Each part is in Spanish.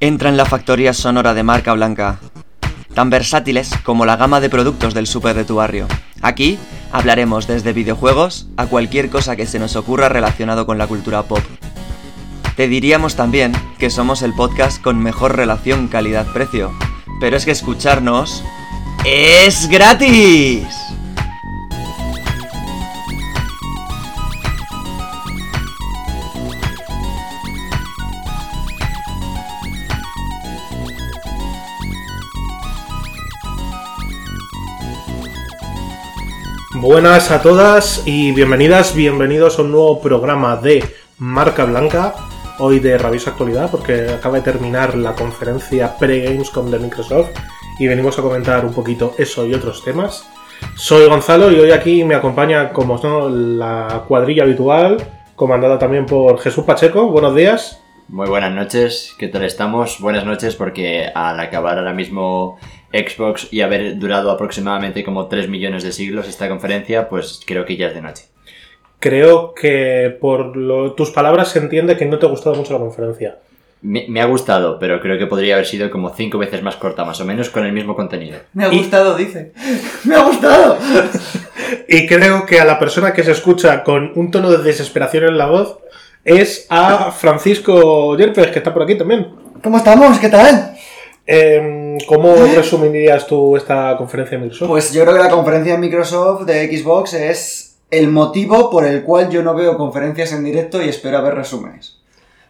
Entra en la factoría sonora de marca blanca, tan versátiles como la gama de productos del súper de tu barrio. Aquí hablaremos desde videojuegos a cualquier cosa que se nos ocurra relacionado con la cultura pop. Te diríamos también que somos el podcast con mejor relación calidad-precio, pero es que escucharnos es gratis. Buenas a todas y bienvenidas, bienvenidos a un nuevo programa de Marca Blanca, hoy de rabiosa actualidad porque acaba de terminar la conferencia pre-Gamescom de Microsoft y venimos a comentar un poquito eso y otros temas. Soy Gonzalo y hoy aquí me acompaña, como no, la cuadrilla habitual, comandada también por Jesús Pacheco. Buenos días. Muy buenas noches, ¿qué tal estamos? Buenas noches porque al acabar ahora mismo Xbox y haber durado aproximadamente como 3 millones de siglos esta conferencia, pues creo que ya es de noche. Creo que por lo- tus palabras se entiende que no te ha gustado mucho la conferencia. Me, me ha gustado, pero creo que podría haber sido como 5 veces más corta, más o menos, con el mismo contenido. Me ha Y- gustado, dice. ¡Me ha gustado! Y creo que a la persona que se escucha con un tono de desesperación en la voz es a Francisco Yerpes, que está por aquí también. ¿Cómo estamos? ¿Qué tal? Em, ¿Cómo resumirías tú esta conferencia de Microsoft? Pues yo creo que la conferencia de Microsoft de Xbox es el motivo por el cual yo no veo conferencias en directo y espero ver resúmenes.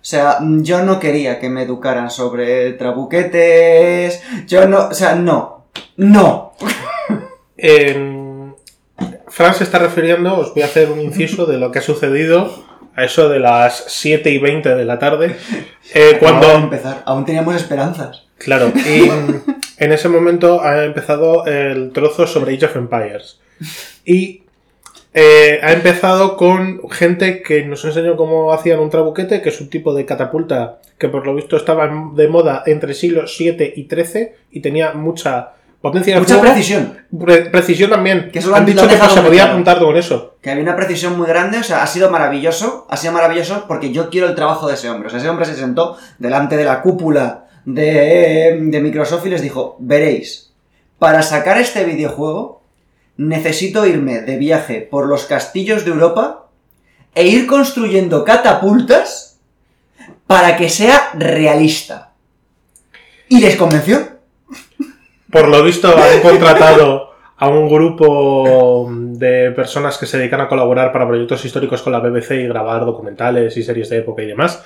O sea, yo no quería que me educaran sobre trabuquetes. Yo no. O sea, no. No. Em, Fran se está refiriendo, os voy a hacer un inciso de lo que ha sucedido a eso de las 7 y 20 de la tarde. eh, cuando, de empezar. Aún teníamos esperanzas. Claro, y en ese momento ha empezado el trozo sobre Age of Empires. Y eh, ha empezado con gente que nos enseñó cómo hacían un trabuquete, que es un tipo de catapulta que por lo visto estaba de moda entre siglos 7 y 13 y tenía mucha potencia de Mucha fuego. precisión. Pre- precisión también. Que eso lo han han- dicho lo que no se podía claro. apuntar con eso. Que había una precisión muy grande, o sea, ha sido maravilloso, ha sido maravilloso porque yo quiero el trabajo de ese hombre. O sea, ese hombre se sentó delante de la cúpula de, de Microsoft y les dijo, veréis, para sacar este videojuego necesito irme de viaje por los castillos de Europa e ir construyendo catapultas para que sea realista. Y les convenció. Por lo visto han contratado a un grupo de personas que se dedican a colaborar para proyectos históricos con la BBC y grabar documentales y series de época y demás.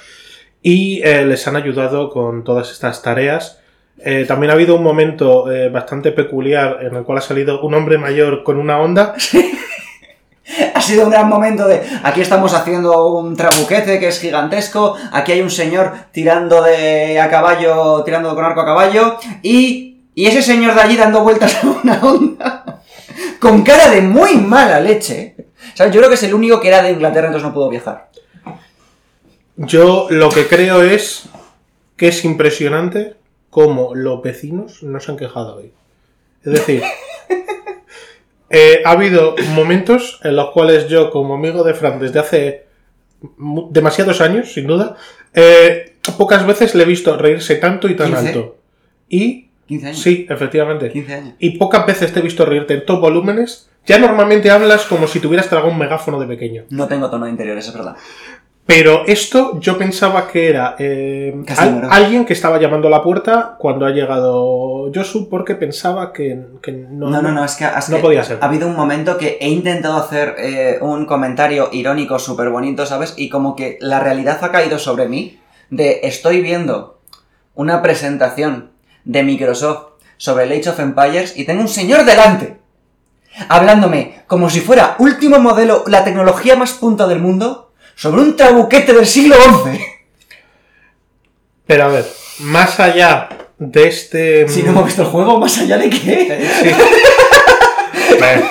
Y eh, les han ayudado con todas estas tareas. Eh, también ha habido un momento eh, bastante peculiar en el cual ha salido un hombre mayor con una onda. Ha sido un gran momento de aquí estamos haciendo un trabuquete que es gigantesco, aquí hay un señor tirando de a caballo, tirando con arco a caballo y, y ese señor de allí dando vueltas a una onda con cara de muy mala leche. ¿Sabes? Yo creo que es el único que era de Inglaterra, entonces no pudo viajar. Yo lo que creo es que es impresionante cómo los vecinos no se han quejado hoy. Es decir, eh, ha habido momentos en los cuales yo, como amigo de Fran desde hace demasiados años, sin duda, eh, pocas veces le he visto reírse tanto y tan 15. alto. Y 15 años. sí, efectivamente. 15 años. Y pocas veces te he visto reírte en top volúmenes. Ya normalmente hablas como si tuvieras tragado un megáfono de pequeño. No tengo tono de interiores, es verdad. Pero esto yo pensaba que era eh, al- alguien que estaba llamando a la puerta cuando ha llegado Josu porque pensaba que, que no, No, no, no, es que, es no que podía ser. ha habido un momento que he intentado hacer eh, un comentario irónico súper bonito, ¿sabes? Y como que la realidad ha caído sobre mí de estoy viendo una presentación de Microsoft sobre el Age of Empires y tengo un señor delante hablándome como si fuera último modelo, la tecnología más punta del mundo, sobre un trabuquete del siglo XI. Pero a ver, más allá de este... Si no hemos visto el juego, más allá de qué. Sí. Pero-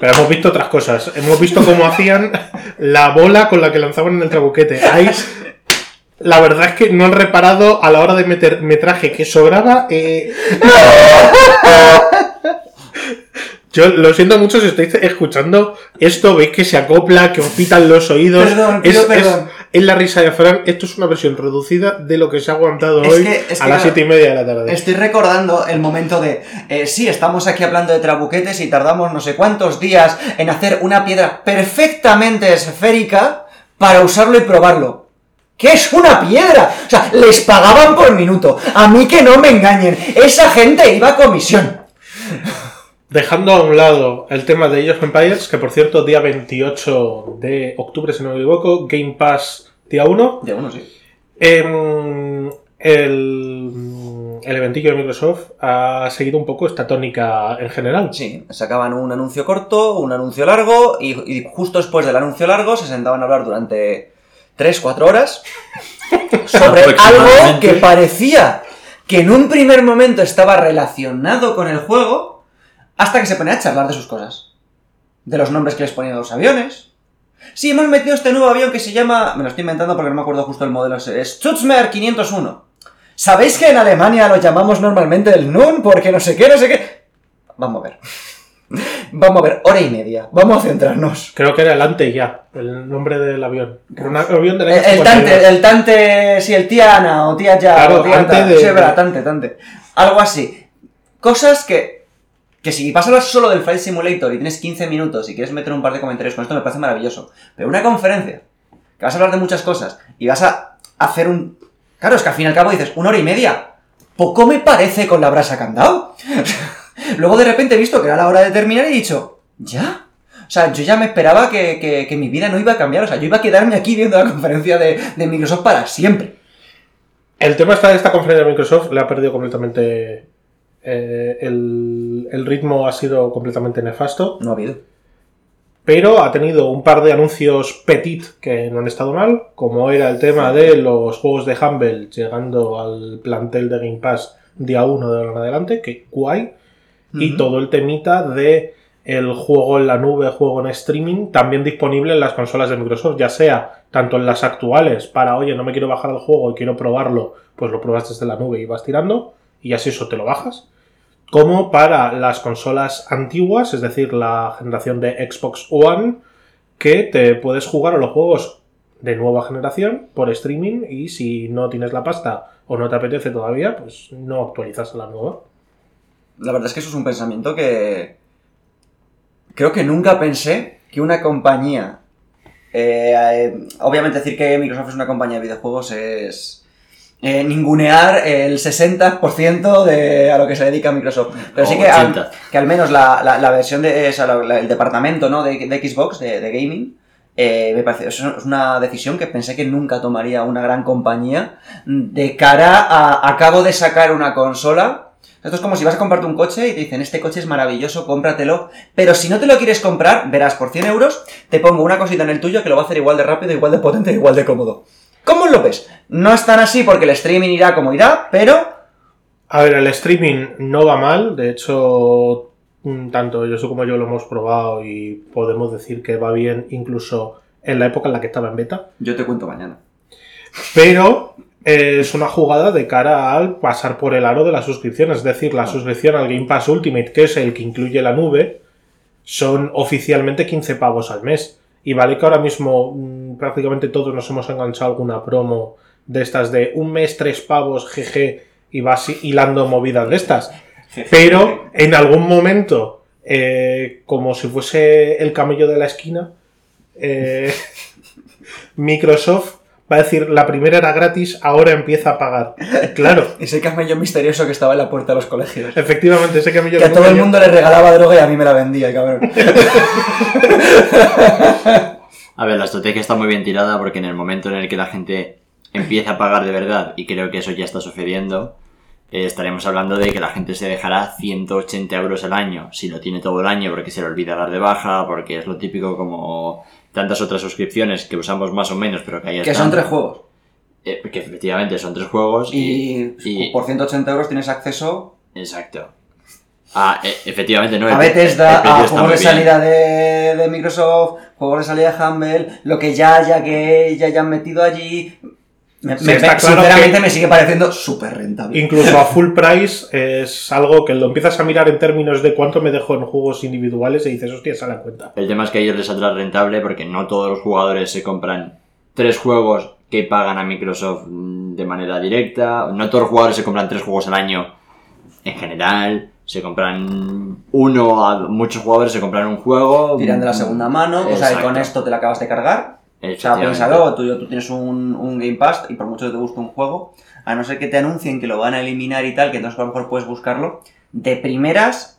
Pero hemos visto otras cosas. Hemos visto cómo hacían la bola con la que lanzaban en el trabuquete. Ahí, la verdad es que no han reparado a la hora de meter metraje que sobraba. eh, Yo lo siento mucho si estáis escuchando esto, veis que se acopla, que os pitan los oídos. Perdón, es, perdón. es la risa de Fran. Esto es una versión reducida de lo que se ha aguantado Es hoy que- a que las siete y media de la tarde. Estoy recordando el momento de, eh, sí, estamos aquí hablando de trabuquetes y tardamos no sé cuántos días en hacer una piedra perfectamente esférica para usarlo y probarlo. ¿Qué es una piedra? O sea, les pagaban por minuto. A mí que no me engañen. Esa gente iba a comisión. Dejando a un lado el tema de Age of Empires, que por cierto, día 28 de octubre, si no me equivoco, Game Pass día 1. De uno, sí. Em, el, el eventillo de Microsoft ha seguido un poco esta tónica en general. Sí, sacaban un anuncio corto, un anuncio largo, y, y justo después del anuncio largo se sentaban a hablar durante 3-4 horas sobre algo que parecía que en un primer momento estaba relacionado con el juego, hasta que se ponía a charlar de sus cosas. De los nombres que les ponían a los aviones. Sí, hemos metido este nuevo avión que se llama... Me lo estoy inventando porque no me acuerdo justo el modelo. Es Stutzmer 501. ¿Sabéis que en Alemania lo llamamos normalmente el NUN? Porque no sé qué, no sé qué... Vamos a ver. Vamos a ver, hora y media. Vamos a centrarnos. Creo que era el Ante ya, el nombre del avión. Un avión del El, año el 52. Tante, el Tante, sí, el Tiana o Tía Ya Claro, o Tía antes Ta. de- Sí, es verdad, Tante, Tante. Algo así. Cosas que, que si vas a hablar solo del Flight Simulator y tienes 15 minutos y quieres meter un par de comentarios con esto me parece maravilloso. Pero una conferencia, que vas a hablar de muchas cosas y vas a hacer un... Claro, es que al fin y al cabo dices, una hora y media. Poco me parece con la brasa que han dado. Luego de repente he visto que era la hora de terminar y he dicho, ¿ya? O sea, yo ya me esperaba que, que- mi vida no iba a cambiar. O sea, yo iba a quedarme aquí viendo la conferencia de, Microsoft para siempre. El tema está de esta conferencia de Microsoft, le ha perdido completamente. Eh, el, el ritmo ha sido completamente nefasto, No ha habido. pero ha tenido un par de anuncios petit que no han estado mal, como era el tema de los juegos de Humble llegando al plantel de Game Pass día 1 de ahora en adelante, que guay, y todo el temita de el juego en la nube, juego en streaming, también disponible en las consolas de Microsoft, ya sea tanto en las actuales para, oye, no me quiero bajar el juego y quiero probarlo, pues lo pruebas desde la nube y vas tirando, y así eso te lo bajas, como para las consolas antiguas, es decir, la generación de Xbox One, que te puedes jugar a los juegos de nueva generación por streaming y si no tienes la pasta o no te apetece todavía, pues no actualizas a la nueva. La verdad es que eso es un pensamiento que. Creo que nunca pensé que una compañía. eh, eh, obviamente, decir que Microsoft es una compañía de videojuegos es. Eh, ningunear el 60% de a lo que se dedica Microsoft. Pero sí que al, 80. que al menos la, la- la versión de. o sea, la- el departamento ¿no? de, de Xbox, de, de gaming. eh, me parece, es es una decisión que pensé que nunca tomaría una gran compañía de cara a acabo de sacar una consola esto es como si vas a comprarte un coche y te dicen, este coche es maravilloso, cómpratelo. Pero si no te lo quieres comprar, verás, por 100 euros te pongo una cosita en el tuyo que lo va a hacer igual de rápido, igual de potente, igual de cómodo. ¿Cómo lo ves? No es tan así porque el streaming irá como irá, pero... A ver, el streaming no va mal, de hecho, tanto yo como yo lo hemos probado y podemos decir que va bien incluso en la época en la que estaba en beta, Yo te cuento mañana. pero es una jugada de cara al pasar por el aro de la suscripción, es decir, la suscripción al Game Pass Ultimate, que es el que incluye la nube, son oficialmente 15 pavos al mes. Y vale que ahora mismo mm, prácticamente todos nos hemos enganchado alguna promo de estas de un mes, tres pavos, GG, y vas hilando movidas de estas. Pero en algún momento, eh, como si fuese el camello de la esquina, eh, Microsoft va a decir, la primera era gratis, ahora empieza a pagar. Claro, Ese camello misterioso que estaba en la puerta de los colegios. efectivamente, ese camello Que a todo el mundo le regalaba droga y a mí me la vendía, el cabrón. A ver, la estrategia está muy bien tirada porque en el momento en el que la gente empieza a pagar de verdad, y creo que eso ya está sucediendo, eh, estaremos hablando de que la gente se dejará 180 euros al año, si lo tiene todo el año porque se le olvida dar de baja, porque es lo típico como tantas otras suscripciones que usamos más o menos, pero que ahí que están. son tres juegos. Eh, que efectivamente son tres juegos y... Y, y- por 180 euros tienes acceso Exacto. Ah, eh, efectivamente, no. a Bethesda, a juegos de salida de, de Microsoft, juegos de salida de Humble, lo que ya haya que ya hayan metido allí. Me- Sí, me- está me- claro sinceramente que- me sigue pareciendo súper rentable. Incluso a full price es algo que lo empiezas a mirar en términos de cuánto me dejo en juegos individuales y dices, hostia, sale a cuenta. El tema es que a ellos les saldrá rentable porque no todos los jugadores se compran tres juegos que pagan a Microsoft mm, de manera directa. No todos los jugadores se compran tres juegos al año en general. Se compran uno, a muchos jugadores se compran un juego. Tiran de la segunda mano, o sea, y con esto te la acabas de cargar. O sea, piénsalo, tú, tú tienes un, un Game Pass y por mucho que te guste un juego, a no ser que te anuncien que lo van a eliminar y tal, que entonces a lo mejor puedes buscarlo, de primeras,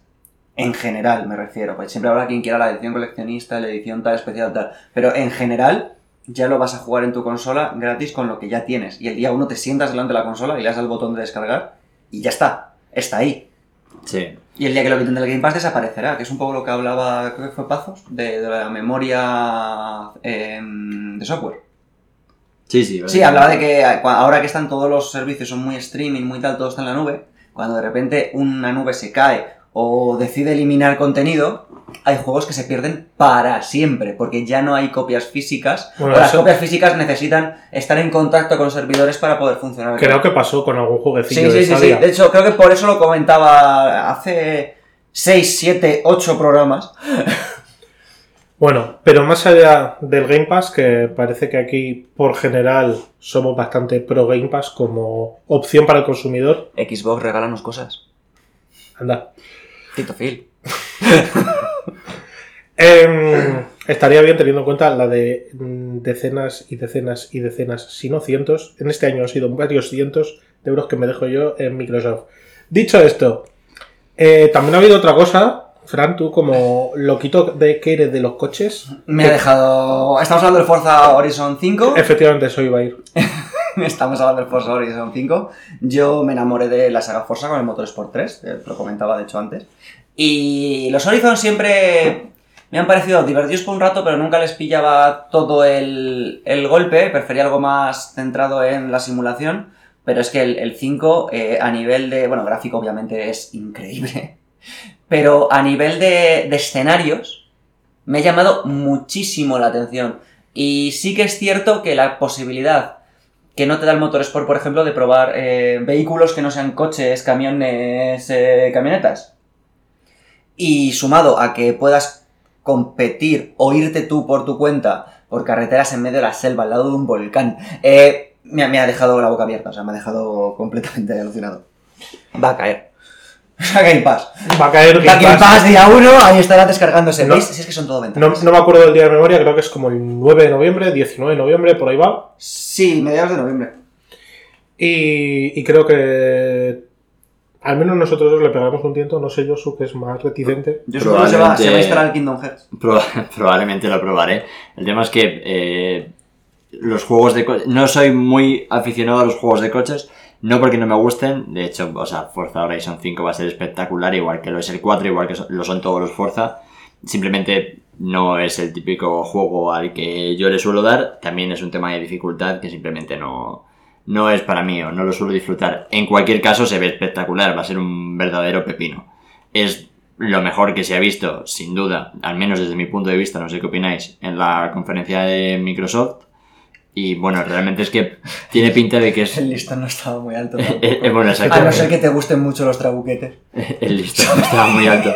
en general me refiero, pues siempre habrá quien quiera la edición coleccionista, la edición tal, especial tal, pero en general ya lo vas a jugar en tu consola gratis con lo que ya tienes. Y el día uno te sientas delante de la consola y le das al botón de descargar y ya está, está ahí. Sí. Y el día que lo quiten del Game Pass desaparecerá, que es un poco lo que hablaba, creo que fue Pazos, de, de la memoria em, de software. Sí, sí. Sí, hablaba de que cua- ahora que están todos los servicios, son muy streaming, muy tal, todo está en la nube, cuando de repente una nube se cae o decide eliminar contenido, hay juegos que se pierden para siempre, porque ya no hay copias físicas, Bueno, o las eso- copias físicas necesitan estar en contacto con servidores para poder funcionar. Creo que pasó con algún jueguecillo Sí, de sí, sí, sí. Stadia. De hecho, creo que por eso lo comentaba hace 6, 7, 8 programas. Bueno, pero más allá del Game Pass, que parece que aquí por general somos bastante pro Game Pass como opción para el consumidor, Xbox, regálanos cosas. anda. Tito Phil. Em, estaría bien teniendo en cuenta la de mm, decenas y decenas y decenas, si no cientos. En este año han sido varios cientos de euros que me dejo yo en Microsoft. Dicho esto, eh, también ha habido otra cosa. Fran, tú como loquito de que eres de los coches, Me ha dejado. Estamos hablando del Forza Horizon 5. efectivamente eso iba a ir. Estamos hablando del Forza Horizon 5. Yo me enamoré de la saga Forza con el Motorsport 3, eh, lo comentaba de hecho antes. Y los Horizon siempre me han parecido divertidos por un rato, pero nunca les pillaba todo el, el golpe. Prefería algo más centrado en la simulación. Pero es que el, el 5, eh, a nivel de. Bueno, gráfico obviamente es increíble. Pero a nivel de, de escenarios, me ha llamado muchísimo la atención. Y sí que es cierto que la posibilidad que no te da el Motorsport, por ejemplo, de probar eh, vehículos que no sean coches, camiones, eh, camionetas. Y sumado a que puedas competir o irte tú por tu cuenta por carreteras en medio de la selva, al lado de un volcán, eh, me, ha- me ha dejado la boca abierta, o sea, me ha dejado completamente alucinado. Va a caer. Pass. Va a caer Game Pass. Pass día 1, ahí estará descargándose. No. ¿Veis? Si es que son todo No, ventajas. no me acuerdo del día de memoria, creo que es como el 9 de noviembre, 19 de noviembre, por ahí va. Sí, mediados de noviembre. Y, y creo que al menos nosotros dos le pegamos un tiento, no sé yo, su que es más reticente. Yo supongo que se va, Probablemente- se va a instalar el Kingdom Hearts. Proba- probablemente lo probaré. El tema es que eh, los juegos de coches... No soy muy aficionado a los juegos de coches, no porque no me gusten. De hecho, o sea, Forza Horizon 5 va a ser espectacular, igual que lo es el 4, igual que lo son todos los Forza. Simplemente no es el típico juego al que yo le suelo dar. También es un tema de dificultad que simplemente no, no es para mí o no lo suelo disfrutar. En cualquier caso, se ve espectacular, va a ser un verdadero pepino. Es lo mejor que se ha visto, sin duda, al menos desde mi punto de vista, no sé qué opináis, en la conferencia de Microsoft. Y bueno, realmente es que tiene pinta de que es. El listón no estaba muy alto. Eh, eh, bueno. A no ser que te gusten mucho los trabuquetes. El listón estaba muy alto.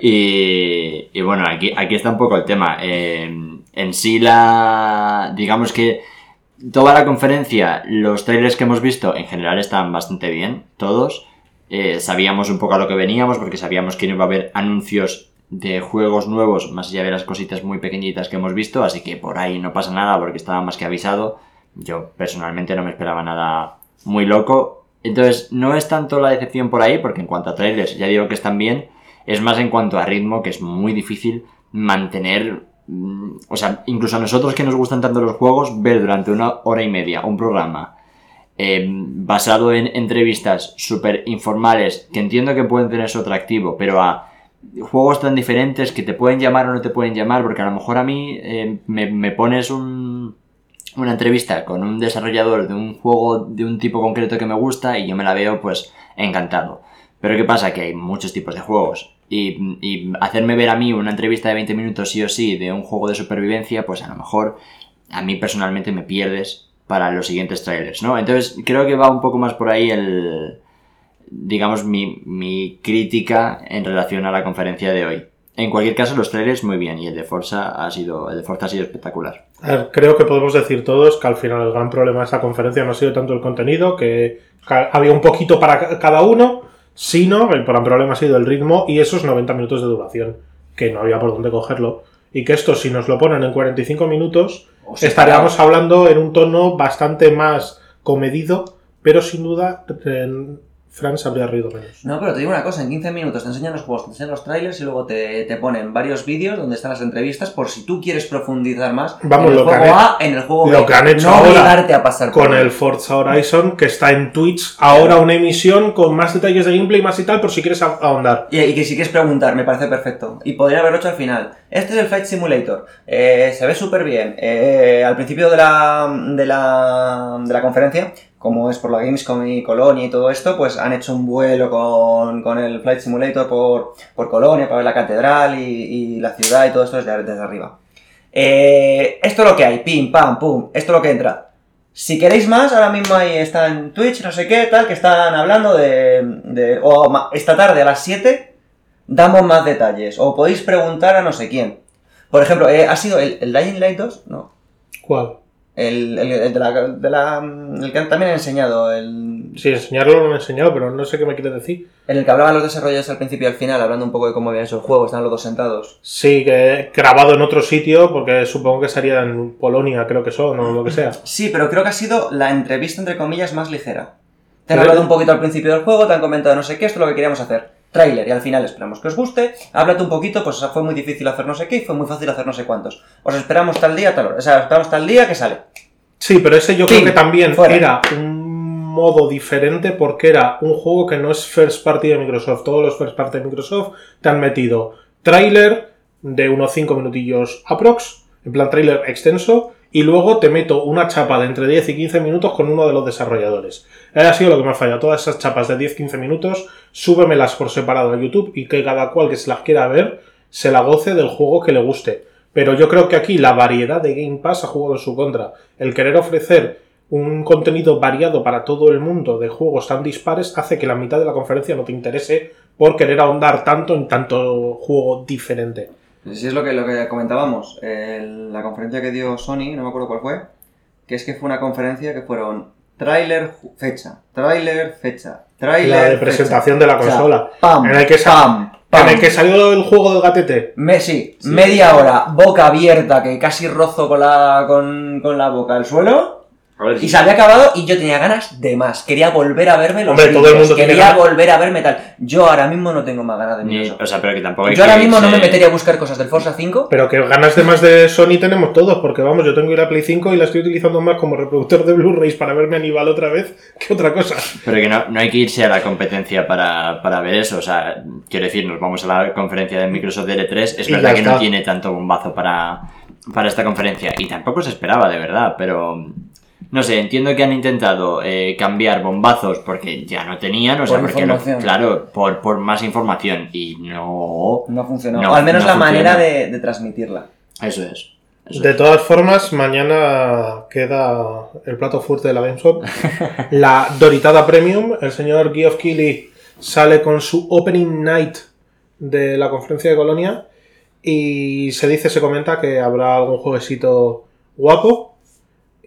Y, y bueno, aquí, aquí está un poco el tema. Eh, en sí, la. Digamos que toda la conferencia, los trailers que hemos visto, en general están bastante bien, todos. Eh, sabíamos un poco a lo que veníamos, porque sabíamos que iba a haber anuncios de juegos nuevos, más allá de las cositas muy pequeñitas que hemos visto, así que por ahí no pasa nada, porque estaba más que avisado. Yo personalmente no me esperaba nada muy loco. Entonces, no es tanto la decepción por ahí, porque en cuanto a trailers ya digo que están bien, es más en cuanto a ritmo, que es muy difícil mantener... mm, O sea, incluso a nosotros que nos gustan tanto los juegos, ver durante una hora y media un programa eh, basado en entrevistas súper informales, que entiendo que pueden tener su atractivo, pero a juegos tan diferentes que te pueden llamar o no te pueden llamar, porque a lo mejor a mí me, me pones un, una entrevista con un desarrollador de un juego de un tipo concreto que me gusta y yo me la veo pues encantado. Pero ¿qué pasa? Que hay muchos tipos de juegos. Y, hacerme ver a mí una entrevista de 20 minutos sí o sí de un juego de supervivencia, pues a lo mejor a mí personalmente me pierdes para los siguientes trailers, ¿no? Entonces creo que va un poco más por ahí el, digamos, mi, mi crítica en relación a la conferencia de hoy. En cualquier caso, los trailers muy bien y el de Forza ha sido, el de Forza ha sido espectacular. A ver, creo que podemos decir todos que al final el gran problema de esta conferencia no ha sido tanto el contenido, que había un poquito para ca- cada uno, sino el gran problema ha sido el ritmo y esos 90 minutos de duración, que no había por dónde cogerlo. Y que esto, si nos lo ponen en 45 minutos, O sea, estaríamos hablando en un tono bastante más comedido, pero sin duda en Fran se habría reído menos. No, pero te digo una cosa, en 15 minutos te enseñan los juegos, te enseñan los trailers y luego te, te ponen varios vídeos donde están las entrevistas por si tú quieres profundizar más Vamos, en el lo que juego han A, en el juego lo B. que han hecho no ahora a pasar Con el Forza Horizon, que está en Twitch, ahora una emisión con más detalles de gameplay, más y tal, por si quieres ahondar. Y, y que si quieres preguntar, me parece perfecto. Y podría haberlo hecho al final. Este es el Flight Simulator. Eh, se ve súper bien. Eh, al principio de la, de, la, de la conferencia, como es por la Gamescom y Colonia y todo esto, pues han hecho un vuelo con, con el Flight Simulator por, por Colonia para ver la catedral y, la ciudad y todo esto desde, desde arriba. Eh, esto es lo que hay, pim, pam, pum, esto es lo que entra. Si queréis más, ahora mismo ahí está en Twitch, no sé qué, tal, que están hablando de... de o esta tarde a las 7 damos más detalles. O podéis preguntar a no sé quién. Por ejemplo, eh, ¿ha sido el, el Dying Light 2? No. ¿Cuál? El, el- el de la, de la- el que también he enseñado, el, Sí, enseñarlo lo he enseñado, pero no sé qué me quieres decir. en el que hablaban los desarrolladores al principio y al final, hablando un poco de cómo habían hecho el juego, están los dos sentados. Sí, que grabado en otro sitio, porque supongo que sería en Polonia, creo que son, o lo que sea. Sí, pero creo que ha sido la entrevista, entre comillas, más ligera. Te han hablado un poquito al principio del juego, te han comentado no sé qué, esto es lo que queríamos hacer. Trailer, y al final esperamos que os guste. Háblate un poquito, pues fue muy difícil hacer no sé qué y fue muy fácil hacer no sé cuántos. Os esperamos tal día, tal hora. O sea, esperamos tal día que sale. Sí, pero ese yo creo que también fuera. era un modo diferente porque era un juego que no es first party de Microsoft. Todos los first party de Microsoft te han metido trailer de unos 5 minutillos aprox, en plan trailer extenso, y luego te meto una chapa de entre 10 y 15 minutos con uno de los desarrolladores. Eh, Ha sido lo que me ha fallado. Todas esas chapas de 10-15 minutos, súbemelas por separado a YouTube y que cada cual que se las quiera ver se la goce del juego que le guste. Pero yo creo que aquí la variedad de Game Pass ha jugado en su contra. El querer ofrecer un contenido variado para todo el mundo de juegos tan dispares hace que la mitad de la conferencia no te interese por querer ahondar tanto en tanto juego diferente. Si es lo que, lo que comentábamos, el- la conferencia que dio Sony, no me acuerdo cuál fue, que es que fue una conferencia que fueron trailer, ju- fecha, trailer, fecha, trailer, La de fecha. presentación de la O sea, consola. pam, en el que pam, pam. En el que salió el juego del gatete. Me- sí, media hora, boca abierta, que casi rozo con la, con, con la boca al suelo. A ver, Y se había acabado y yo tenía ganas de más. Quería volver a verme los Hombre, todo el mundo tiene Quería ganas. volver a verme tal. Yo ahora mismo no tengo más ganas de ni- Microsoft. o sea, pero que tampoco hay Yo ahora mismo no me metería a buscar cosas del Forza 5. Pero que ganas de más de Sony tenemos todos, porque vamos, yo tengo la Play 5 y la estoy utilizando más como reproductor de Blu-rays para verme Aníbal otra vez que otra cosa. Pero que no, no hay que irse a la competencia para, para ver eso. O sea, quiero decir, nos vamos a la conferencia de Microsoft de L3. Es Y verdad que no tiene tanto bombazo para, para esta conferencia. Y tampoco se esperaba, de verdad. Pero no sé, entiendo que han intentado eh, cambiar bombazos porque ya no tenían. O sea, Por porque no- claro, por, por más información. Y no. No funcionó. No, o al menos no la funciona. manera de, de transmitirla. Eso es. Eso De es. todas formas, mañana queda el plato fuerte de la GameStop. la Doritada Premium. El señor Geoff Keighley sale con su Opening Night de la conferencia de Colonia. Y se dice, se comenta que habrá algún jueguecito guapo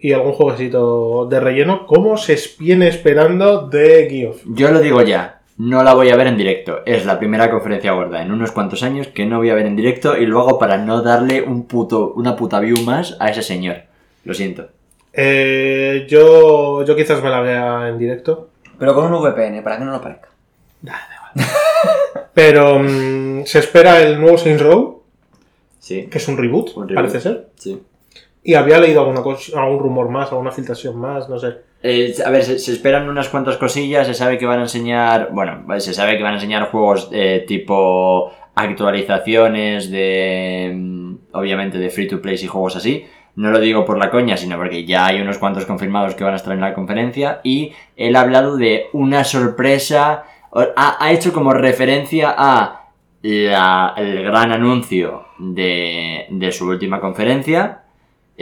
y algún jueguecito de relleno, como se viene esperando de Geoff. Yo lo digo ya. No la voy a ver en directo. Es la primera conferencia gorda en unos cuantos años que no voy a ver en directo y luego para no darle un puto, una puta view más a ese señor. Lo siento. Eh, yo, yo quizás me la vea en directo. Pero con un VPN, para que no lo parezca. Pero mm, se espera el nuevo Saints Row, Sí. que es un reboot, Un reboot. parece ser. Sí. Y había leído alguna cosa, algún rumor más, alguna filtración más, no sé. Eh, a ver, se, esperan unas cuantas cosillas. Se sabe que van a enseñar. Bueno, se sabe que van a enseñar juegos eh, tipo actualizaciones de. mm, Obviamente de free to play y juegos así. No lo digo por la coña, sino porque ya hay unos cuantos confirmados que van a estar en la conferencia. Y él ha hablado de una sorpresa. Ha, ha hecho como referencia a la- el gran anuncio de, de su última conferencia.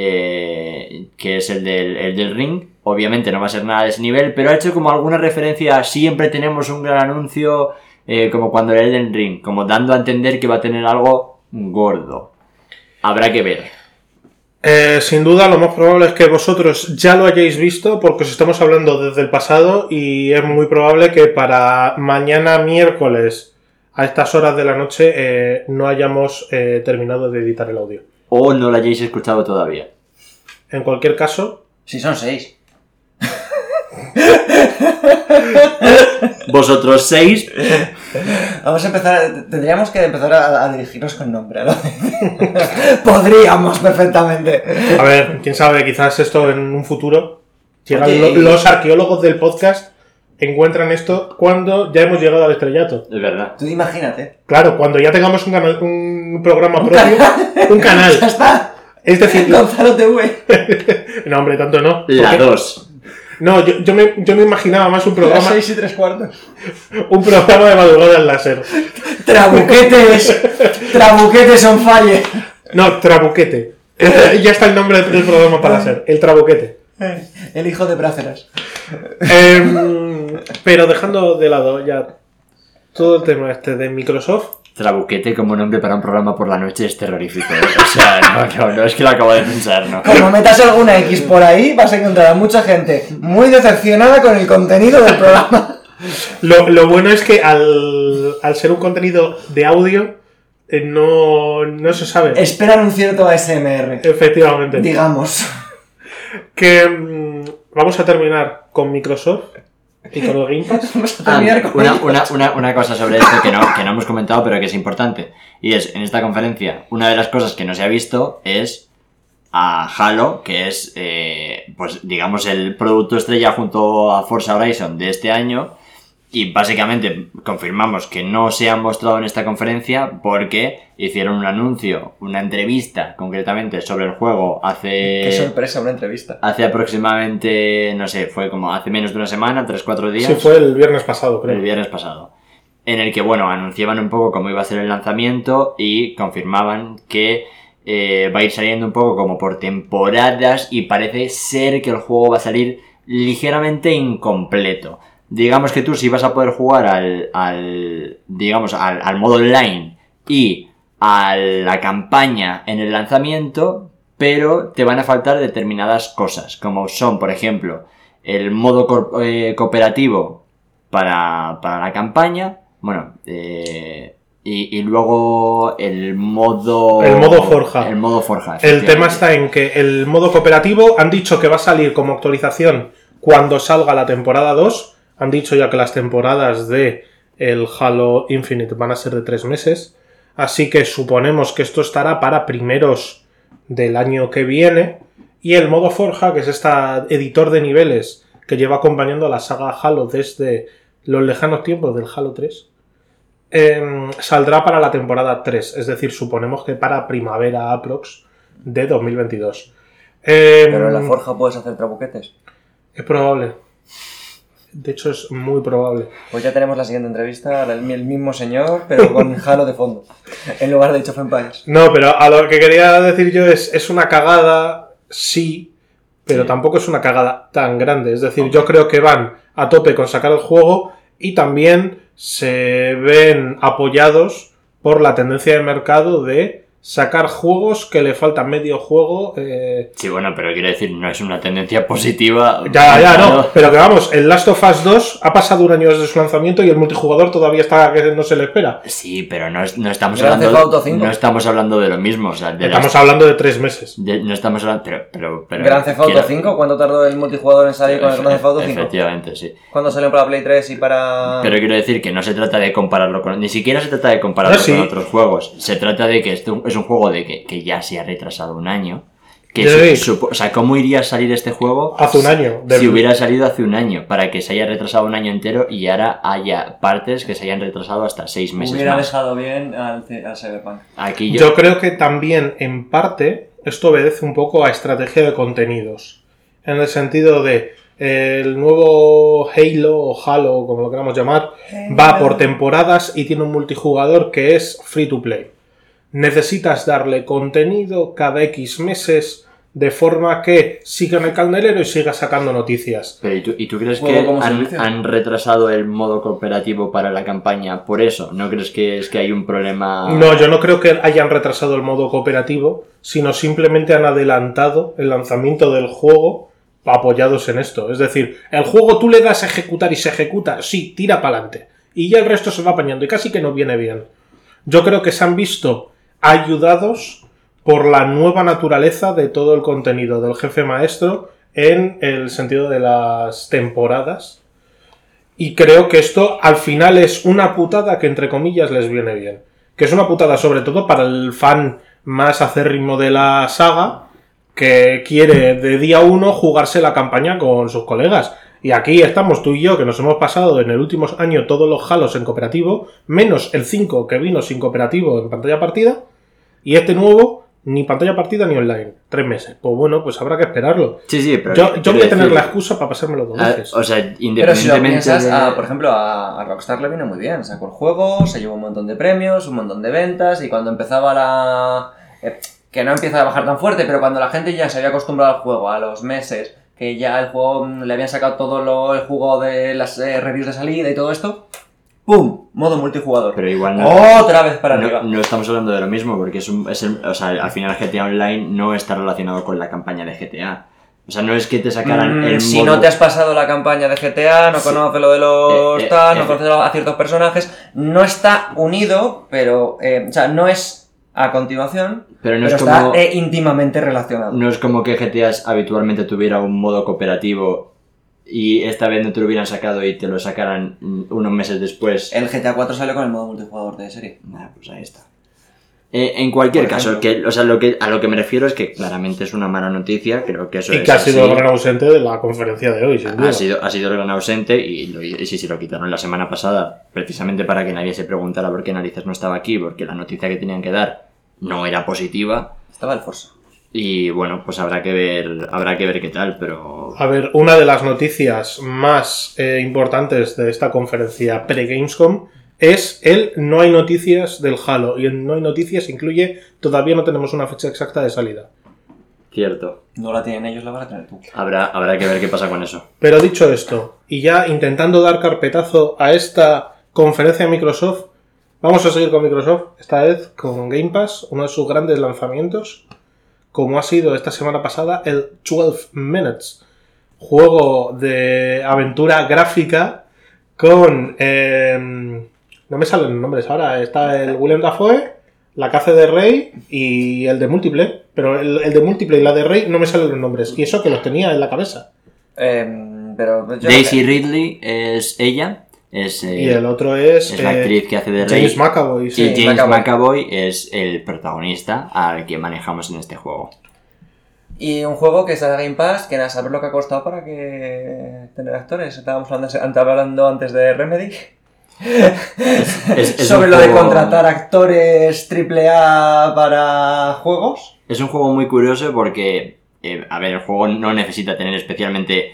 Eh, que es el del, el del ring. Obviamente no va a ser nada de ese nivel, pero ha hecho como alguna referencia siempre tenemos un gran anuncio, eh, como cuando el Elden Ring, como dando a entender que va a tener algo gordo. Habrá que ver. Eh, sin duda, lo más probable es que vosotros ya lo hayáis visto porque os estamos hablando desde el pasado y es muy probable que para mañana miércoles a estas horas de la noche no hayamos terminado de editar el audio. O no lo hayáis escuchado todavía. En cualquier caso, Si son seis. Vosotros seis, Vamos a empezar. Tendríamos que empezar a, a dirigirnos con nombre, ¿no? Podríamos perfectamente. a ver, quién sabe, quizás esto en un futuro llegan Oye, lo- los arqueólogos del podcast encuentran esto cuando ya hemos llegado al estrellato. es verdad. Tú imagínate. Claro, cuando ya tengamos un, canal- un programa Un propio, un Ya canal. está. Es decir, Gonzalo TV. no, hombre, tanto no. La porque- 2. No, yo, yo me, yo me imaginaba más un Las programa, seis y tres cuartos. un programa de madrugada en láser. Trabuquetes. Trabuquetes on fire. No, Trabuquete. Eh, ya está el nombre del programa para láser, el Trabuquete. El hijo de Bráceras. Em, pero dejando de lado ya todo el tema este de Microsoft, Trabuquete como nombre para un programa por la noche es terrorífico. ¿eh? O sea, no, no, no es que lo acabo de pensar, ¿no? Como metas alguna X por ahí, vas a encontrar a mucha gente muy decepcionada con el contenido del programa. lo, lo bueno es que al, al ser un contenido de audio, eh, no, no se sabe. Esperan un cierto ASMR. Efectivamente. Digamos. Que mm, vamos a terminar con Microsoft y con el Game Pass. Vamos a Ah, una, una, una, una cosa sobre esto que no, que no hemos comentado, pero que es importante. Y es, en esta conferencia, una de las cosas que no se ha visto es a Halo, que es, eh, pues digamos, el producto estrella junto a Forza Horizon de este año. Y básicamente confirmamos que no se han mostrado en esta conferencia porque hicieron un anuncio, una entrevista concretamente sobre el juego hace... Qué sorpresa, una entrevista. Hace aproximadamente, no sé, fue como hace menos de una semana, tres, cuatro días Sí, fue el viernes pasado, el creo. viernes pasado. En el que, bueno, anunciaban un poco cómo iba a ser el lanzamiento y confirmaban que eh, va a ir saliendo un poco como por temporadas y parece ser que el juego va a salir ligeramente incompleto. Digamos que tú si vas a poder jugar al, al digamos, al, al modo online y a la campaña en el lanzamiento, pero te van a faltar determinadas cosas, como son, por ejemplo, el modo eh, cooperativo para, para la campaña, bueno, eh, y, y luego el modo... El modo forja. El modo forja. El tema está en que el modo cooperativo han dicho que va a salir como actualización cuando salga la temporada 2. Han dicho ya que las temporadas de el Halo Infinite van a ser de tres meses. Así que suponemos que esto estará para primeros del año que viene. Y el modo Forja, que es este editor de niveles que lleva acompañando a la saga Halo desde los lejanos tiempos del Halo 3, em, saldrá para la temporada 3. Es decir, suponemos que para primavera aprox de 2022. Em, Pero en la forja puedes hacer trabuquetes. Es probable. De hecho, es muy probable. Pues ya tenemos la siguiente entrevista, el, mismo señor, pero con Halo de fondo. En lugar de Age of Empires. No, pero a lo que quería decir yo es, es una cagada, sí, pero Sí. tampoco es una cagada tan grande. Es decir, yo creo que van a tope con sacar el juego y también se ven apoyados por la tendencia de mercado de sacar juegos que le faltan medio juego. eh, Sí, bueno, pero quiero decir, no es una tendencia positiva. Ya, ya, no. Pero que vamos, el Last of Us 2 ha pasado un año desde su lanzamiento y el multijugador todavía está que no se le espera. Sí, pero no, no estamos hablando. Auto 5. No estamos hablando de lo mismo. O sea, de las- Estamos hablando de tres meses. de- no estamos hablando. Pero, pero, pero Grand Theft Auto quiero- 5, ¿cuánto tardó el multijugador en salir con el Grand Theft Auto 5? Efectivamente, sí. ¿Cuándo salió para Play 3 y para...? Pero quiero decir que no se trata de compararlo con. Ni siquiera se trata de compararlo Ah, sí. con otros juegos. Se trata de que esto es un juego de que, que ya se ha retrasado un año. Que Sí. su- supo- o sea, ¿cómo iría a salir este juego? Hace un año. Si hubiera salido hace un año, para que se haya retrasado un año entero y ahora haya partes que se hayan retrasado hasta seis meses Hubiera más. dejado bien al, al Cyberpunk. Aquí yo, Yo creo que también, en parte, esto obedece un poco a estrategia de contenidos. En el sentido de eh, el nuevo Halo o Halo, como lo queramos llamar, va por temporadas y tiene un multijugador que es free to play. Necesitas darle contenido cada X meses de forma que siga en el candelero y siga sacando noticias. Pero ¿y tú, y tú crees que han, han retrasado el modo cooperativo para la campaña por eso? ¿No crees que es que hay un problema? No, yo no creo que hayan retrasado el modo cooperativo, sino simplemente han adelantado el lanzamiento del juego apoyados en esto. Es decir, el juego tú le das a ejecutar y se ejecuta, sí, tira para adelante. Y ya el resto se va apañando y casi que no viene bien. Yo creo que se han visto ayudados por la nueva naturaleza de todo el contenido del jefe maestro en el sentido de las temporadas. Y creo que esto al final es una putada que entre comillas les viene bien. Que es una putada sobre todo para el fan más acérrimo de la saga que quiere de día uno jugarse la campaña con sus colegas. Y aquí estamos tú y yo que nos hemos pasado en el último año todos los halos en cooperativo, menos el 5 que vino sin cooperativo en pantalla partida, y este nuevo ni pantalla partida ni online. Tres meses. Pues bueno, pues habrá que esperarlo. Sí, sí, pero. Yo, yo voy a tener decir, la excusa para pasármelo dos ah, veces. O sea, Pero si lo independientemente. piensas, de- a, por ejemplo, a, a Rockstar le vino muy bien. Sacó el juego, se llevó un montón de premios, un montón de ventas, y cuando empezaba la... eh, que no empieza a bajar tan fuerte, pero cuando la gente ya se había acostumbrado al juego, a los meses, que ya el juego mm, le habían sacado todo lo, el jugo de las eh, reviews de salida y todo esto, ¡pum! Modo multijugador. Pero igual no. Otra vez para no, arriba. no estamos hablando de lo mismo, porque es un, es el- o sea, al final GTA Online no está relacionado con la campaña de GTA. O sea, no es que te sacaran Mm, el si modo- no te has pasado la campaña de GTA, no Sí. conoces lo de los Eh, eh, tal, no eh. conoces a ciertos personajes, no está unido, pero, eh, o sea, no es a continuación, Pero no pero es está como. eh, íntimamente relacionado. No es como que GTA habitualmente tuviera un modo cooperativo y esta vez no te lo hubieran sacado y te lo sacaran unos meses después. El GTA 4 sale con el modo multijugador de serie. Nah, pues ahí está. Eh, en cualquier Por caso, que, o sea, lo que, a lo que me refiero es que claramente es una mala noticia, creo que eso y es que ha sido así. el gran ausente de la conferencia de hoy, sin duda. ha sido, ha sido el gran ausente y, lo, y sí, sí, lo quitaron la semana pasada, precisamente para que nadie se preguntara por qué narices no estaba aquí, porque la noticia que tenían que dar no era positiva. Estaba el Forza. Y bueno, pues habrá que ver, habrá que ver qué tal, pero A ver, una de las noticias más eh, importantes de esta conferencia pre-Gamescom es el no hay noticias del Halo. Y el no hay noticias incluye todavía no tenemos una fecha exacta de salida. cierto. No la tienen ellos, la vas a tener tú. Habrá, habrá que ver qué pasa con eso. Pero dicho esto, y ya intentando dar carpetazo a esta conferencia de Microsoft, vamos a seguir con Microsoft, esta vez con Game Pass, uno de sus grandes lanzamientos, como ha sido esta semana pasada el 12 Minutes, juego de aventura gráfica con... eh, no me salen los nombres ahora, está el William Dafoe, la caza de Rey y el de Múltiple, pero el, el de Múltiple y la de Rey no me salen los nombres, y eso que los tenía en la cabeza. Em, pero yo Daisy Ridley es ella, es, eh, Y el otro es, es la eh, actriz que hace de Rey. James McAvoy. y sí. James McAvoy. McAvoy es el protagonista al que manejamos en este juego. Y un juego que está en Game Pass, que nada, saber lo que ha costado para que tener actores. Estábamos hablando, antes- hablando antes de Remedy. Es, es Sobre lo de contratar actores AAA para juegos. Es un juego muy curioso porque, eh, a ver, el juego no necesita tener especialmente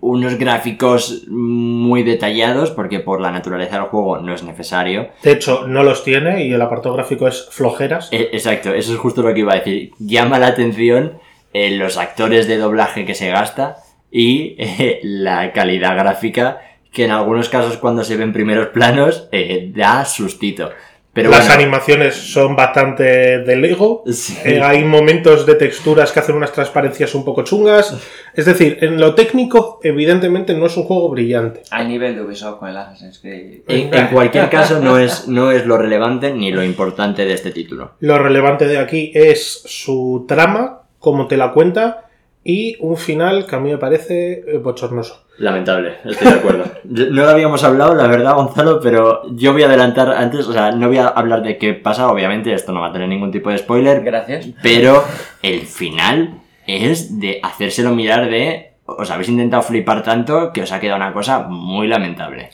unos gráficos muy detallados porque por la naturaleza del juego no es necesario. De hecho, no los tiene y el apartado gráfico es flojeras. Eh, exacto, eso es justo lo que iba a decir. Llama la atención eh, los actores de doblaje que se gasta y eh, la calidad gráfica que en algunos casos cuando se ven primeros planos eh, da sustito. Pero Las bueno, animaciones son bastante de Lego. sí. Eh, hay momentos de texturas que hacen unas transparencias un poco chungas. Es decir, en lo técnico, evidentemente no es un juego brillante. A nivel de Ubisoft con el Assassin's Creed. En, en cualquier caso, no es, no es lo relevante ni lo importante de este título. Lo relevante de aquí es su trama, cómo te la cuenta, y un final que a mí me parece eh, bochornoso. Lamentable, estoy de acuerdo. No lo habíamos hablado, la verdad, Gonzalo, pero yo voy a adelantar antes, o sea, no voy a hablar de qué pasa, obviamente, esto no va a tener ningún tipo de spoiler, Gracias. pero el final es de hacérselo mirar de... Os habéis intentado flipar tanto que os ha quedado una cosa muy lamentable.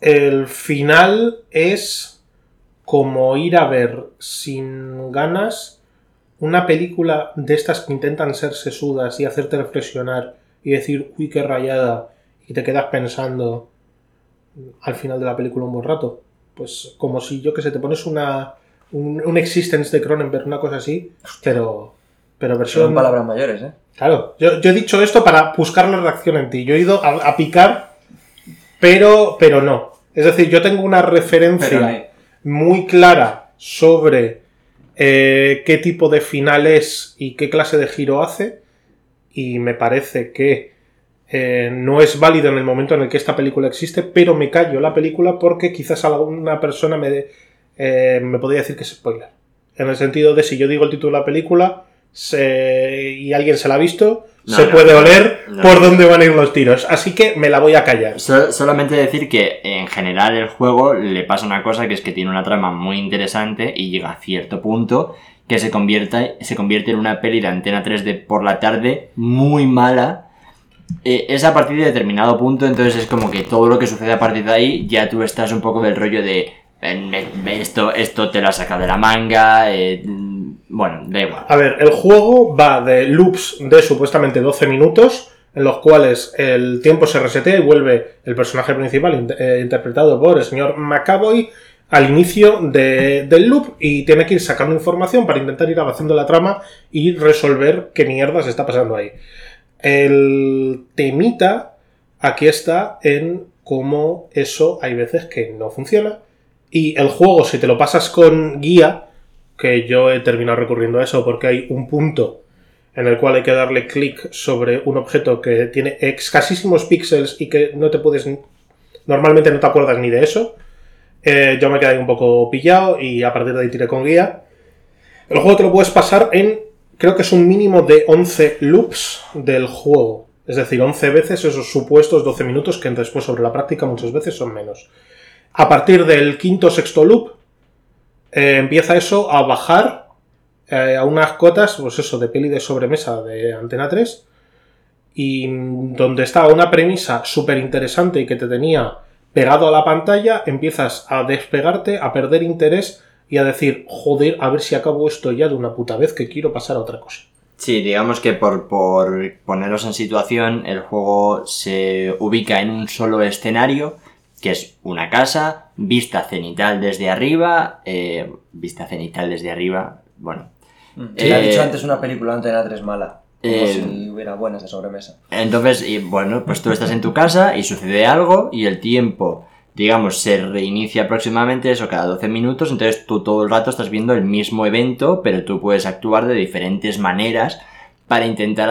El final es como ir a ver sin ganas una película de estas que intentan ser sesudas y hacerte reflexionar y decir, uy, qué rayada, y te quedas pensando al final de la película un buen rato. Pues como si yo que sé, te pones una un, un Existence de Cronenberg, una cosa así, pero Pero Son versión... palabras mayores, ¿eh? Claro, yo, yo he dicho esto para buscar la reacción en ti. Yo he ido a, a picar, pero, pero no. Es decir, yo tengo una referencia muy clara sobre eh, qué tipo de final es y qué clase de giro hace. Y me parece que eh, no es válido en el momento en el que esta película existe, pero me callo la película porque quizás alguna persona me, eh, me podría decir que es spoiler. En el sentido de si yo digo el título de la película se- y alguien se la ha visto, No, se no, puede no, oler por dónde van a ir los tiros. Así que me la voy a callar. So- solamente decir que en general el juego le pasa una cosa que es que tiene una trama muy interesante y llega a cierto punto que se convierte, se convierte en una peli de antena 3D por la tarde muy mala. Eh, es a partir de determinado punto, entonces es como que todo lo que sucede a partir de ahí ya tú estás un poco del rollo de esto, esto te lo has sacado de la manga, eh, bueno, da igual. A ver, el juego va de loops de supuestamente 12 minutos, en los cuales el tiempo se resetea y vuelve el personaje principal, in- eh, interpretado por el señor McAvoy, al inicio de- del loop y tiene que ir sacando información para intentar ir avanzando la trama y resolver qué mierda se está pasando ahí. El temita aquí está en cómo eso hay veces que no funciona y el juego, si te lo pasas con guía, que yo he terminado recurriendo a eso porque hay un punto en el cual hay que darle clic sobre un objeto que tiene escasísimos píxeles y que no te puedes normalmente no te acuerdas ni de eso. Eh, yo me quedé un poco pillado y a partir de ahí tiré con guía. El juego te lo puedes pasar en creo que es un mínimo de 11 loops del juego. Es decir 11 veces esos supuestos 12 minutos que después sobre la práctica muchas veces son menos. A partir del quinto o sexto loop eh, empieza eso a bajar eh, a unas cotas, pues eso, de peli de sobremesa de Antena 3, y donde estaba una premisa súper interesante y que te tenía pegado a la pantalla, empiezas a despegarte, a perder interés y a decir, joder, a ver si acabo esto ya de una puta vez que quiero pasar a otra cosa. Sí, digamos que por, por poneros en situación, el juego se ubica en un solo escenario, que es una casa, vista cenital desde arriba, eh, vista cenital desde arriba, bueno. Le has Eh, dicho antes una película Antena 3 mala. Como eh, si hubiera buenas de sobremesa. Entonces, y bueno, pues tú estás en tu casa y sucede algo y el tiempo, digamos, se reinicia aproximadamente eso cada 12 minutos, entonces tú todo el rato estás viendo el mismo evento, pero tú puedes actuar de diferentes maneras para intentar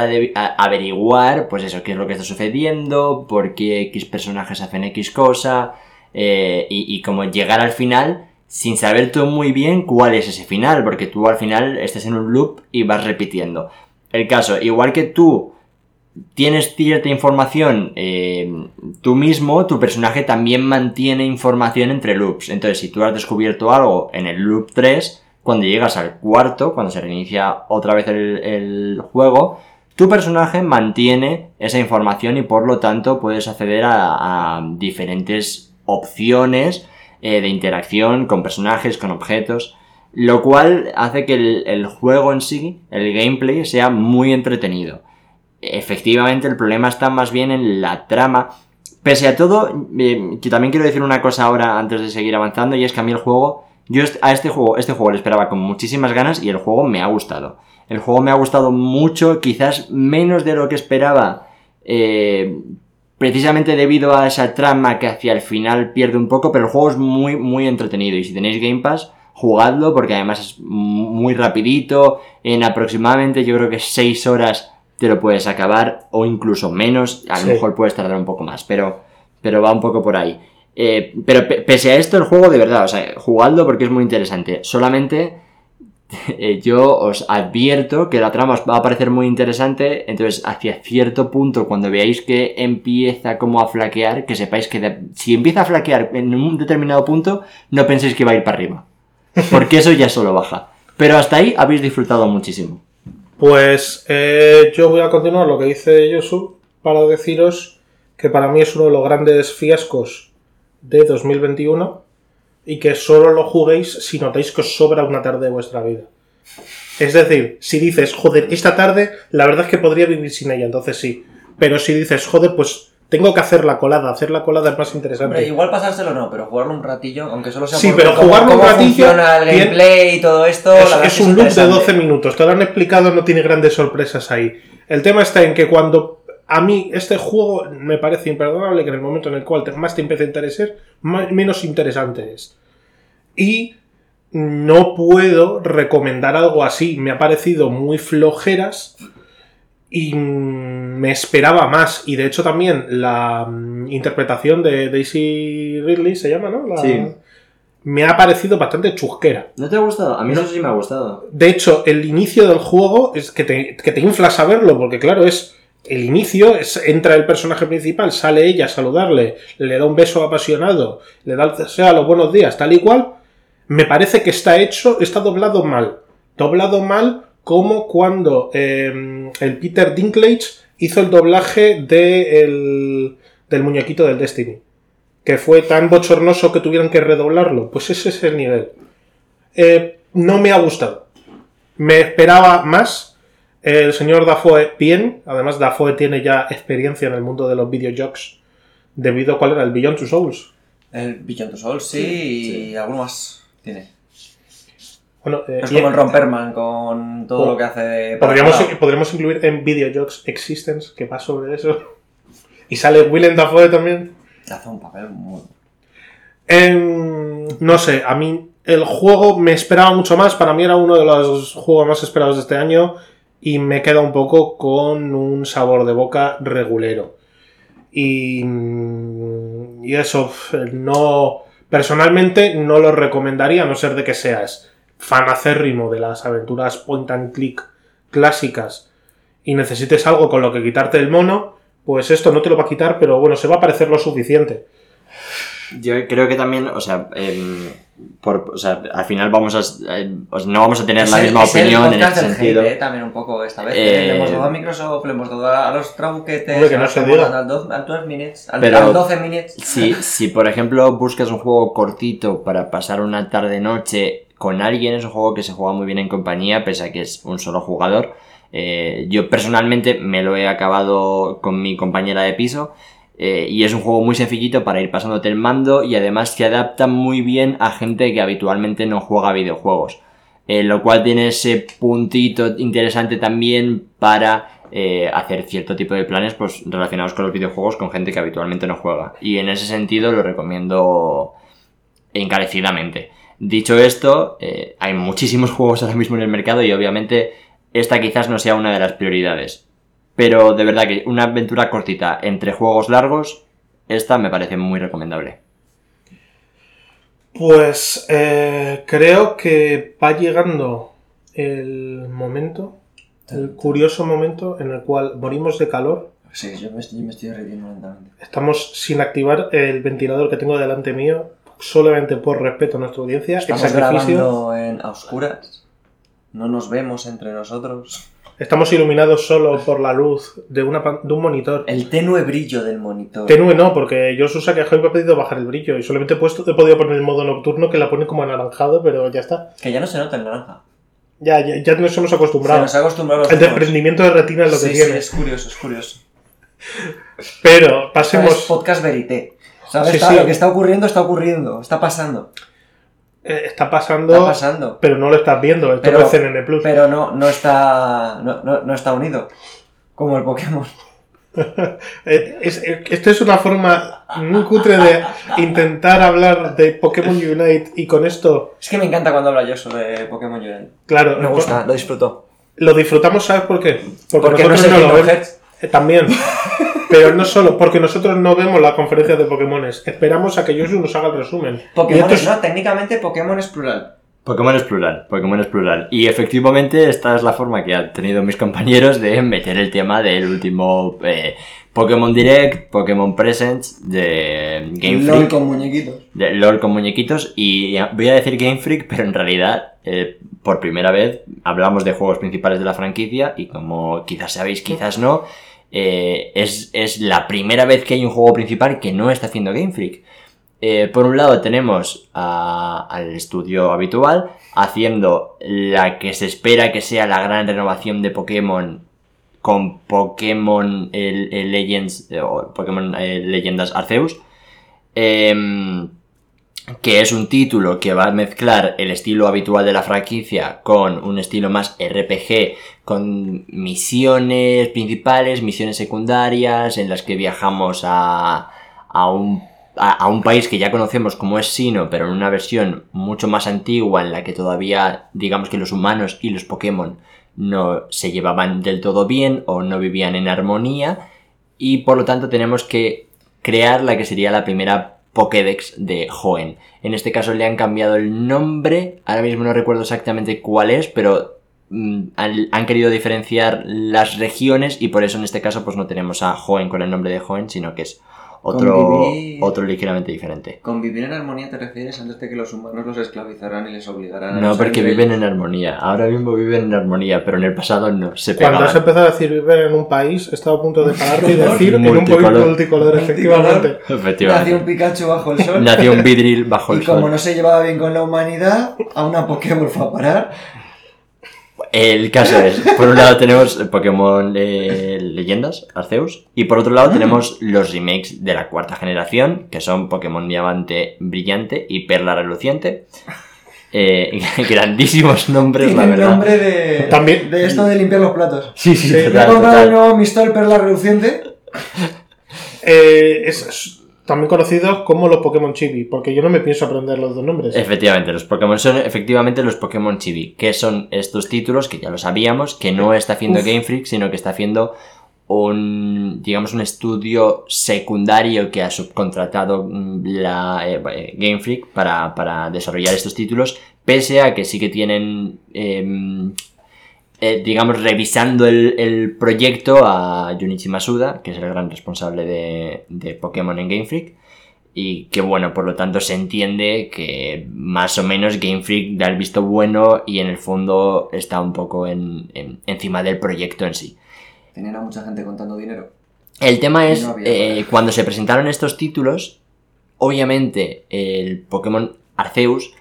averiguar, pues eso, qué es lo que está sucediendo, por qué X personajes hacen X cosa, eh, y, y como llegar al final sin saber tú muy bien cuál es ese final, porque tú al final estás en un loop y vas repitiendo. El caso, igual que tú tienes cierta información eh, tú mismo, tu personaje también mantiene información entre loops. Entonces, si tú has descubierto algo en el loop 3, cuando llegas al cuarto, cuando se reinicia otra vez el, juego, tu personaje mantiene esa información y por lo tanto puedes acceder a, diferentes opciones eh, de interacción con personajes, con objetos. Lo cual hace que el, juego en sí, el gameplay, sea muy entretenido. Efectivamente, el problema está más bien en la trama. Pese a todo, eh, también quiero decir una cosa ahora antes de seguir avanzando, y es que a mí el juego, yo a este juego, este juego le esperaba con muchísimas ganas y el juego me ha gustado. El juego me ha gustado mucho, quizás menos de lo que esperaba, eh, precisamente debido a esa trama que hacia el final pierde un poco, pero el juego es muy, muy entretenido y si tenéis Game Pass, jugadlo porque además es muy rapidito, en aproximadamente yo creo que 6 horas te lo puedes acabar o incluso menos, a lo Sí. mejor puedes tardar un poco más, pero, pero va un poco por ahí. Eh, pero pe- pese a esto el juego de verdad, o sea, jugadlo porque es muy interesante. Solamente eh, yo os advierto que la trama os va a parecer muy interesante, entonces hacia cierto punto cuando veáis que empieza como a flaquear, que sepáis que de- si empieza a flaquear en un determinado punto, no penséis que va a ir para arriba, porque eso ya solo baja. Pero hasta ahí habéis disfrutado muchísimo. Pues eh, yo voy a continuar lo que dice Yosu para deciros que para mí es uno de los grandes fiascos de 2021 y que solo lo juguéis si notáis que os sobra una tarde de vuestra vida. Es decir, si dices, joder, esta tarde la verdad es que podría vivir sin ella, entonces sí. Pero si dices, joder, pues tengo que hacer la colada, hacer la colada es más interesante. Hombre, igual pasárselo no, pero jugarlo un ratillo, aunque solo sea Sí, pero cómo- jugarlo un ratillo funciona el bien- gameplay y todo esto. es, la es un loop de interesante. 12 minutos, te lo han explicado, no tiene grandes sorpresas ahí. El tema está en que cuando a mí este juego me parece imperdonable que en el momento en el cual más te empieza a interesar, menos interesante es. Y no puedo recomendar algo así. Me ha parecido muy flojeras y mm, me esperaba más. Y de hecho también la mm, interpretación de Daisy Ridley se llama, ¿no? La- Sí. Me ha parecido bastante chusquera. ¿No te ha gustado? A mí No. eso sí me ha gustado. De hecho, el inicio del juego es que te, que te infla saberlo, porque claro, es el inicio, es, entra el personaje principal, sale ella a saludarle, le da un beso apasionado, le da el sea los buenos días, tal y cual. Me parece que está hecho, está doblado mal. Doblado mal como cuando eh, el Peter Dinklage hizo el doblaje de el- del muñequito del Destiny. Que fue tan bochornoso que tuvieron que redoblarlo. Pues ese es el nivel. Eh, no me ha gustado. Me esperaba más. El señor Dafoe, bien. Además, Dafoe tiene ya experiencia en el mundo de los videojuegos. Debido a cuál era el Beyond Two Souls. El Beyond the Souls, sí, Sí, y alguno más tiene. Bueno, eh, Es como el Romperman con todo lo que hace de. podríamos, incluir en Videojuegos Existence, que va sobre eso. Y sale Willem Dafoe también. Hace un papel muy. Em, no sé, a mí el juego me esperaba mucho más. Para mí era uno de los juegos más esperados de este año. Y me queda un poco con un sabor de boca regulero. Y, mm, y eso, no. Personalmente no lo recomendaría, a no ser de que seas fan acérrimo de las aventuras point and click clásicas y necesites algo con lo que quitarte el mono, pues esto no te lo va a quitar, pero bueno, se va a parecer lo suficiente. Yo creo que también, o sea, em, por, o sea al final vamos a, eh, o sea, no vamos a tener la el- misma es el opinión en este del sentido. hate, eh, también un poco esta vez. Eh, Le hemos dado a Microsoft, le hemos dado a los trabuquetes, que no se al, 12, al 12 minutes, al, Pero- al 12 minutes. Si, si por ejemplo buscas un juego cortito para pasar una tarde-noche con alguien, es un juego que se juega muy bien en compañía, pese a que es un solo jugador. Eh, yo personalmente me lo he acabado con mi compañera de piso. Eh, y es un juego muy sencillito para ir pasándote el mando y además se adapta muy bien a gente que habitualmente no juega videojuegos. Eh, lo cual tiene ese puntito interesante también para eh, hacer cierto tipo de planes pues, relacionados con los videojuegos con gente que habitualmente no juega. Y en ese sentido lo recomiendo encarecidamente. Dicho esto, hay muchísimos juegos ahora mismo en el mercado y obviamente esta quizás no sea una de las prioridades. Pero de verdad que una aventura cortita entre juegos largos, esta me parece muy recomendable. Pues eh, creo que va llegando el momento, el curioso momento en el cual morimos de calor. Sí, yo me, estoy- yo me estoy derritiendo lentamente. Estamos sin activar el ventilador que tengo delante mío, solamente por respeto a nuestra audiencia. El Estamos sacrificio. grabando en a oscuras. No nos vemos entre nosotros. Estamos iluminados solo por la luz de, una, de un monitor. El tenue brillo del monitor. Tenue no, porque yo Susa que me ha pedido bajar el brillo y solamente he, puesto, he podido poner el modo nocturno que la pone como anaranjado, pero ya está. Que ya no se nota el naranja. Ya, ya, ya nos hemos Se acostumbrado. nos ha acostumbrado El ojos. desprendimiento de retina es lo que tiene. sí, es curioso, es curioso. Pero Es pasemos. podcast verité. ¿Sabes? Sí, Está- sí. Lo que está ocurriendo, está ocurriendo. Está pasando. Eh, está pasando, Está pasando. pero no lo estás viendo. Esto Pero- no es CNN Plus. Pero no, no está. No, no, no está unido. Como el Pokémon. Eh, es- eh, esto es una forma muy cutre de intentar hablar de Pokémon Unite y con esto, Es que me encanta cuando habla yo sobre Pokémon Unite. claro, Me gusta, lo disfruto. lo disfrutamos, ¿sabes por qué? Porque no nosotros es no lo vemos. También. Pero no solo, porque nosotros no vemos las conferencias de Pokémones. Esperamos a que Yoshi nos haga el resumen. Pokémon es- no, técnicamente Pokémon es plural. Pokémon es plural, Pokémon es plural. Y efectivamente esta es la forma que han tenido mis compañeros de meter el tema del último eh, Pokémon Direct, Pokémon Presents de Game LOL Freak. con muñequitos. de LOL con muñequitos y voy a decir Game Freak, pero en realidad eh, por primera vez hablamos de juegos principales de la franquicia y como quizás sabéis, quizás no, eh, es, es la primera vez que hay un juego principal que no está haciendo Game Freak. Eh, por un lado tenemos al estudio habitual haciendo la que se espera que sea la gran renovación de Pokémon con Pokémon el, el Legends eh, o Pokémon eh, Leyendas Arceus. Em, que es un título que va a mezclar el estilo habitual de la franquicia con un estilo más RPG, con misiones principales, misiones secundarias, en las que viajamos a, a un a, un país que ya conocemos como es Sino, pero en una versión mucho más antigua en la que todavía digamos que los humanos y los Pokémon no se llevaban del todo bien o no vivían en armonía y por lo tanto tenemos que crear la que sería la primera Pokédex de Hoenn. En este caso le han cambiado el nombre, ahora mismo no recuerdo exactamente cuál es, pero mm, han, querido diferenciar las regiones y por eso en este caso pues no tenemos a Hoenn con el nombre de Hoenn, sino que es otro, Convivir. otro ligeramente diferente. ¿Con vivir en armonía te refieres antes de que los humanos los esclavizarán y les obligarán a No, porque viven ellos? en armonía. Ahora mismo viven en armonía, pero en el pasado no. Se Cuando pegaban. has empezado a decir vivir en un país, he estado a punto de pararte y decir en un país Multicolor. multicolor, efectivamente. Nació un Efectivamente. Pikachu bajo el sol. Nació un vidril bajo el y como sol. no se llevaba bien con la humanidad, a una Pokémon fue a parar. El caso es, por un lado tenemos Pokémon eh, Leyendas, Arceus, y por otro lado tenemos los remakes de la cuarta generación, que son Pokémon Diamante Brillante y Perla Reluciente. Eh, grandísimos nombres, la Tiene el verdad. nombre de, También- de esto de limpiar los platos. Sí, sí, Sí, Me he total, comprado el total. nuevo Mistol Perla Reluciente. Eh, es también conocido como los Pokémon Chibi, porque yo no me pienso aprender los dos nombres. Efectivamente, los Pokémon son efectivamente los Pokémon Chibi, que son estos títulos que ya lo sabíamos, que no está haciendo Uf. Game Freak, sino que está haciendo un, digamos, un estudio secundario que ha subcontratado mm, la eh, eh, Game Freak para, para desarrollar estos títulos, pese a que sí que tienen, em, eh, digamos, revisando el, el proyecto a Junichi Masuda, que es el gran responsable de, de Pokémon en Game Freak. Y que bueno, por lo tanto se entiende que más o menos Game Freak da el visto bueno y en el fondo está un poco en- en- encima del proyecto en sí. Tenían a mucha gente contando dinero. El tema es, no eh, cuando se presentaron estos títulos, obviamente el Pokémon Arceus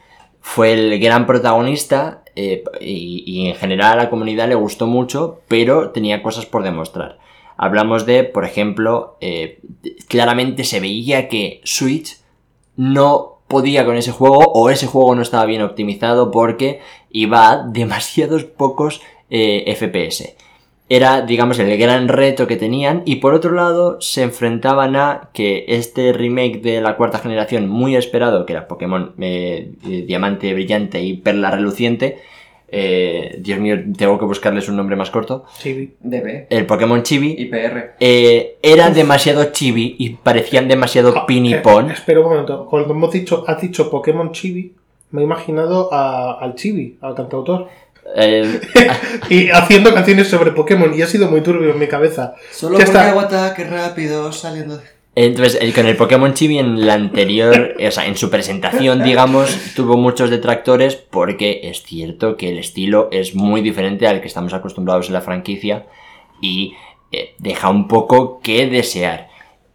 fue el gran protagonista eh, y, en general a la comunidad le gustó mucho, pero tenía cosas por demostrar. Hablamos de, por ejemplo, eh, claramente se veía que Switch no podía con ese juego o ese juego no estaba bien optimizado porque iba a demasiados pocos eh, FPS. Era, digamos, el gran reto que tenían y por otro lado se enfrentaban a que este remake de la cuarta generación muy esperado, que era Pokémon eh, eh, Diamante Brillante y Perla Reluciente, eh, Dios mío, tengo que buscarles un nombre más corto, Chibi. DB. el Pokémon Chibi, IPR. eh, era demasiado chibi y parecían demasiado Ah, pinipón. eh, espera un momento. Cuando hemos dicho, has dicho Pokémon Chibi, me he imaginado a- al Chibi, al cantautor. Eh, Y haciendo canciones sobre Pokémon, y ha sido muy turbio en mi cabeza. Solo Ya porque está. hago ataque rápido saliendo de... Entonces, el- con el Pokémon Chibi en la anterior, o sea, en su presentación, digamos, tuvo muchos detractores porque es cierto que el estilo es muy diferente al que estamos acostumbrados en la franquicia y eh, deja un poco que desear.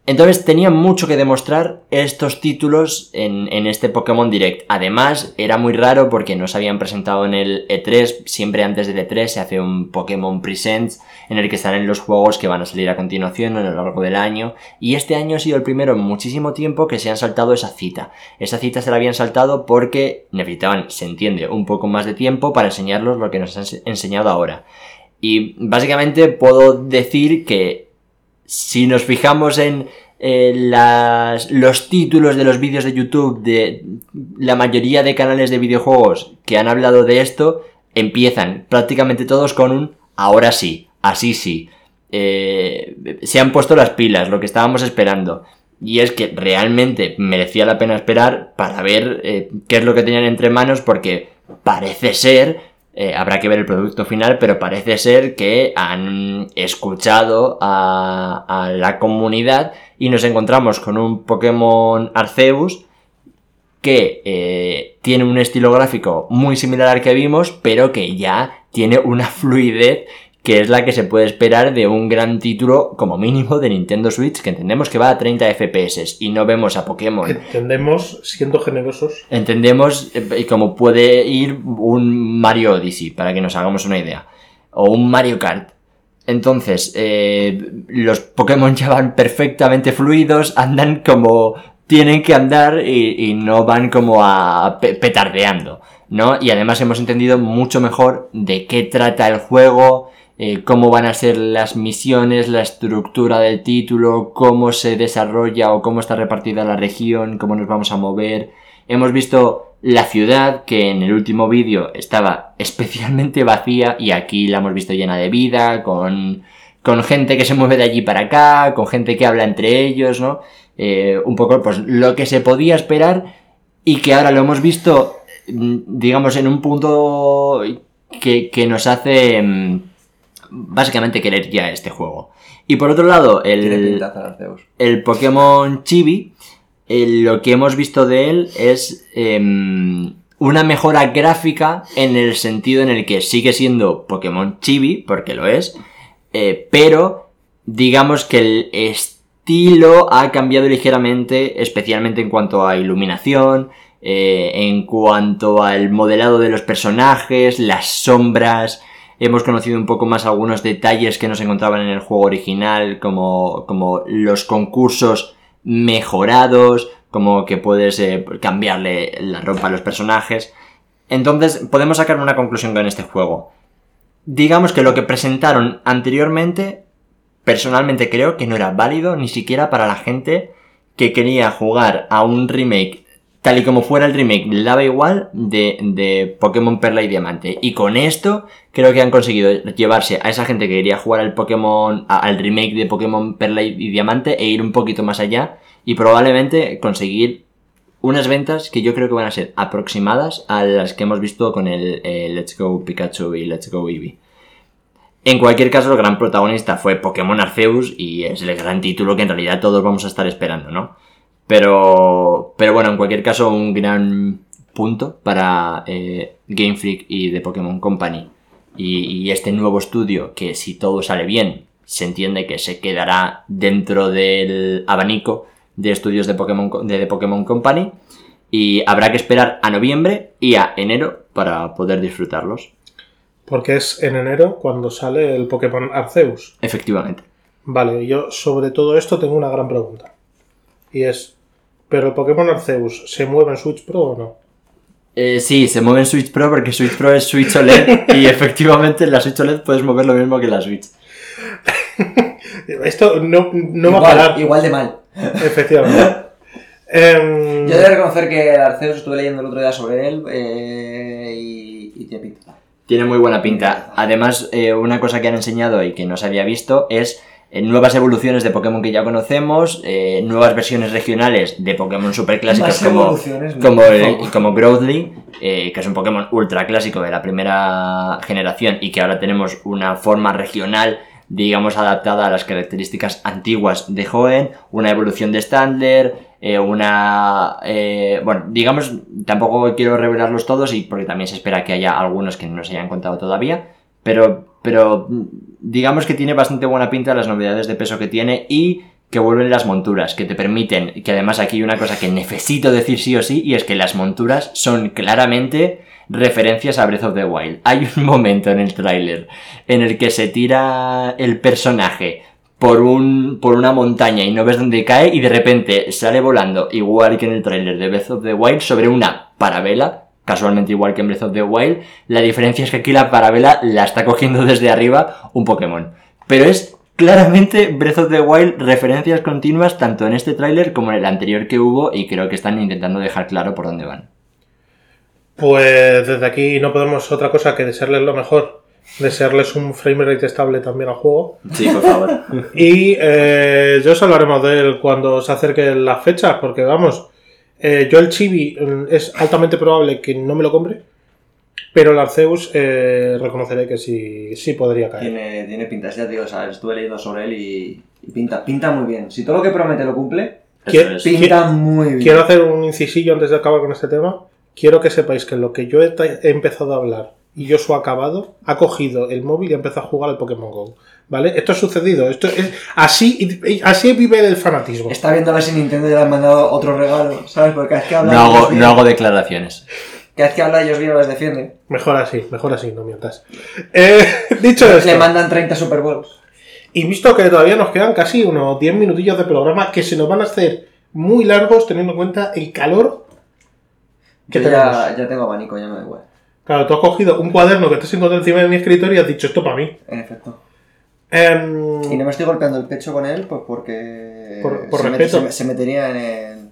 Entonces tenían mucho que demostrar estos títulos en, en este Pokémon Direct. Además, era muy raro porque no se habían presentado en el E3. Siempre antes del E3 se hace un Pokémon Presents en el que salen los juegos que van a salir a continuación a lo largo del año. Y este año ha sido el primero en muchísimo tiempo que se han saltado esa cita. Esa cita se la habían saltado porque necesitaban, se entiende, un poco más de tiempo para enseñarlos lo que nos han ense- enseñado ahora. Y básicamente puedo decir que si nos fijamos en las- los títulos de los vídeos de YouTube de la mayoría de canales de videojuegos que han hablado de esto, empiezan prácticamente todos con un ahora sí, así sí. Eh, se han puesto las pilas, lo que estábamos esperando. Y es que realmente merecía la pena esperar para ver eh, qué es lo que tenían entre manos porque parece ser, eh, habrá que ver el producto final, pero parece ser que han escuchado a, a la comunidad y nos encontramos con un Pokémon Arceus que eh, tiene un estilo gráfico muy similar al que vimos, pero que ya tiene una fluidez que es la que se puede esperar de un gran título como mínimo de Nintendo Switch, que entendemos que va a 30 FPS y no vemos a Pokémon. Entendemos, siendo generosos, Entendemos eh, cómo puede ir un Mario Odyssey, para que nos hagamos una idea. O un Mario Kart. Entonces, eh, los Pokémon ya van perfectamente fluidos, andan como tienen que andar y, y no van como a pe- petardeando, ¿no? Y además hemos entendido mucho mejor de qué trata el juego, eh, cómo van a ser las misiones, la estructura del título, cómo se desarrolla o cómo está repartida la región, cómo nos vamos a mover. Hemos visto la ciudad, que en el último vídeo estaba especialmente vacía y aquí la hemos visto llena de vida, con, con gente que se mueve de allí para acá, con gente que habla entre ellos, ¿no? Eh, un poco pues lo que se podía esperar y que ahora lo hemos visto, mm, digamos, en un punto que, que nos hace mm, básicamente querer ya este juego. Y por otro lado, el, el Pokémon Chibi, eh, lo que hemos visto de él es em, una mejora gráfica en el sentido en el que sigue siendo Pokémon Chibi, porque lo es, eh, pero digamos que el estilo ha cambiado ligeramente, especialmente en cuanto a iluminación, eh, en cuanto al modelado de los personajes, las sombras. Hemos conocido un poco más algunos detalles que no se encontraban en el juego original, como, como los concursos mejorados, como que puedes eh, cambiarle la ropa a los personajes. Entonces, podemos sacar una conclusión con este juego. Digamos que lo que presentaron anteriormente, personalmente creo que no era válido ni siquiera para la gente que quería jugar a un remake tal y como fuera el remake, le daba igual de, de Pokémon Perla y Diamante. Y con esto creo que han conseguido llevarse a esa gente que quería jugar al Pokémon, al remake de Pokémon Perla y y Diamante e ir un poquito más allá y probablemente conseguir unas ventas que yo creo que van a ser aproximadas a las que hemos visto con el, eh, Let's Go Pikachu y Let's Go Eevee. En cualquier caso, el gran protagonista fue Pokémon Arceus y es el gran título que en realidad todos vamos a estar esperando, ¿no? Pero, pero bueno, en cualquier caso, un gran punto para eh, Game Freak y The Pokémon Company. Y, y este nuevo estudio, que si todo sale bien, se entiende que se quedará dentro del abanico de estudios de Pokémon, de The Pokémon Company. Y habrá que esperar a noviembre y a enero para poder disfrutarlos. Porque es en enero cuando sale el Pokémon Arceus. Efectivamente. Vale, yo sobre todo esto tengo una gran pregunta. Y es, ¿pero el Pokémon Arceus se mueve en Switch Pro o no? Eh, sí, se mueve en Switch Pro porque Switch Pro es Switch OLED y efectivamente en la Switch OLED puedes mover lo mismo que en la Switch. Esto no, no va a igual, parar, igual de mal. efectivamente. Em, Yo he de reconocer que Arceus estuve leyendo el otro día sobre él eh, y, y tiene pinta. Tiene muy buena pinta. Además, eh, una cosa que han enseñado y que no se había visto es nuevas evoluciones de Pokémon que ya conocemos, eh, nuevas versiones regionales de Pokémon super clásicos como, como, el- como Growly, eh, que es un Pokémon ultra clásico de la primera generación y que ahora tenemos una forma regional, digamos, adaptada a las características antiguas de Hoenn, una evolución de Standler, eh, una... eh, bueno, digamos, tampoco quiero revelarlos todos y porque también se espera que haya algunos que no se hayan contado todavía, pero, pero mm, digamos que tiene bastante buena pinta las novedades de peso que tiene y que vuelven las monturas, que te permiten, que además aquí hay una cosa que necesito decir sí o sí, y es que las monturas son claramente referencias a Breath of the Wild. Hay un momento en el tráiler en el que se tira el personaje por, un, por una montaña y no ves dónde cae y de repente sale volando, igual que en el tráiler de Breath of the Wild, sobre una parabela, casualmente igual que en Breath of the Wild. La diferencia es que aquí la parabela la está cogiendo desde arriba un Pokémon. Pero es claramente Breath of the Wild referencias continuas tanto en este tráiler como en el anterior que hubo y creo que están intentando dejar claro por dónde van. Pues desde aquí no podemos otra cosa que desearles lo mejor. Desearles un frame rate estable también al juego. Sí, por favor. Y eh, ya os hablaremos de él cuando se acerquen las fechas, porque vamos, eh, yo el Chibi mm, es altamente probable que no me lo compre, pero el Arceus eh, reconoceré que sí, sí podría caer. Tiene, tiene pinta, ya te digo, o sea, estuve leyendo sobre él y, y pinta, pinta muy bien. Si todo lo que promete lo cumple, ¿Qué- Eso es. pinta muy bien. Quiero hacer un incisillo antes de acabar con este tema. Quiero que sepáis que lo que yo he, he empezado a hablar y yo su acabado, ha cogido el móvil y ha empezado a jugar al Pokémon Go. ¿Vale? Esto ha sucedido. Esto es así, así vive el fanatismo. Está viendo a ver si Nintendo ya le ha mandado otro regalo, ¿sabes? Porque es que habla No hago, de- no hago declaraciones. Cada vez que habla ellos bien les defiende. Mejor así, mejor así, no mientas. Eh, dicho Le esto, mandan 30 Super Bowls. y visto que todavía nos quedan casi unos 10 minutillos de programa que se nos van a hacer muy largos teniendo en cuenta el calor que Yo tenemos. ya, ya tengo abanico, ya me da igual. Claro, tú has cogido un cuaderno que te has encontrado encima de mi escritorio y has dicho esto para mí. En efecto. Em, Y no me estoy golpeando el pecho con él, pues porque. Por- por se, me- respeto. se me- se metería en el.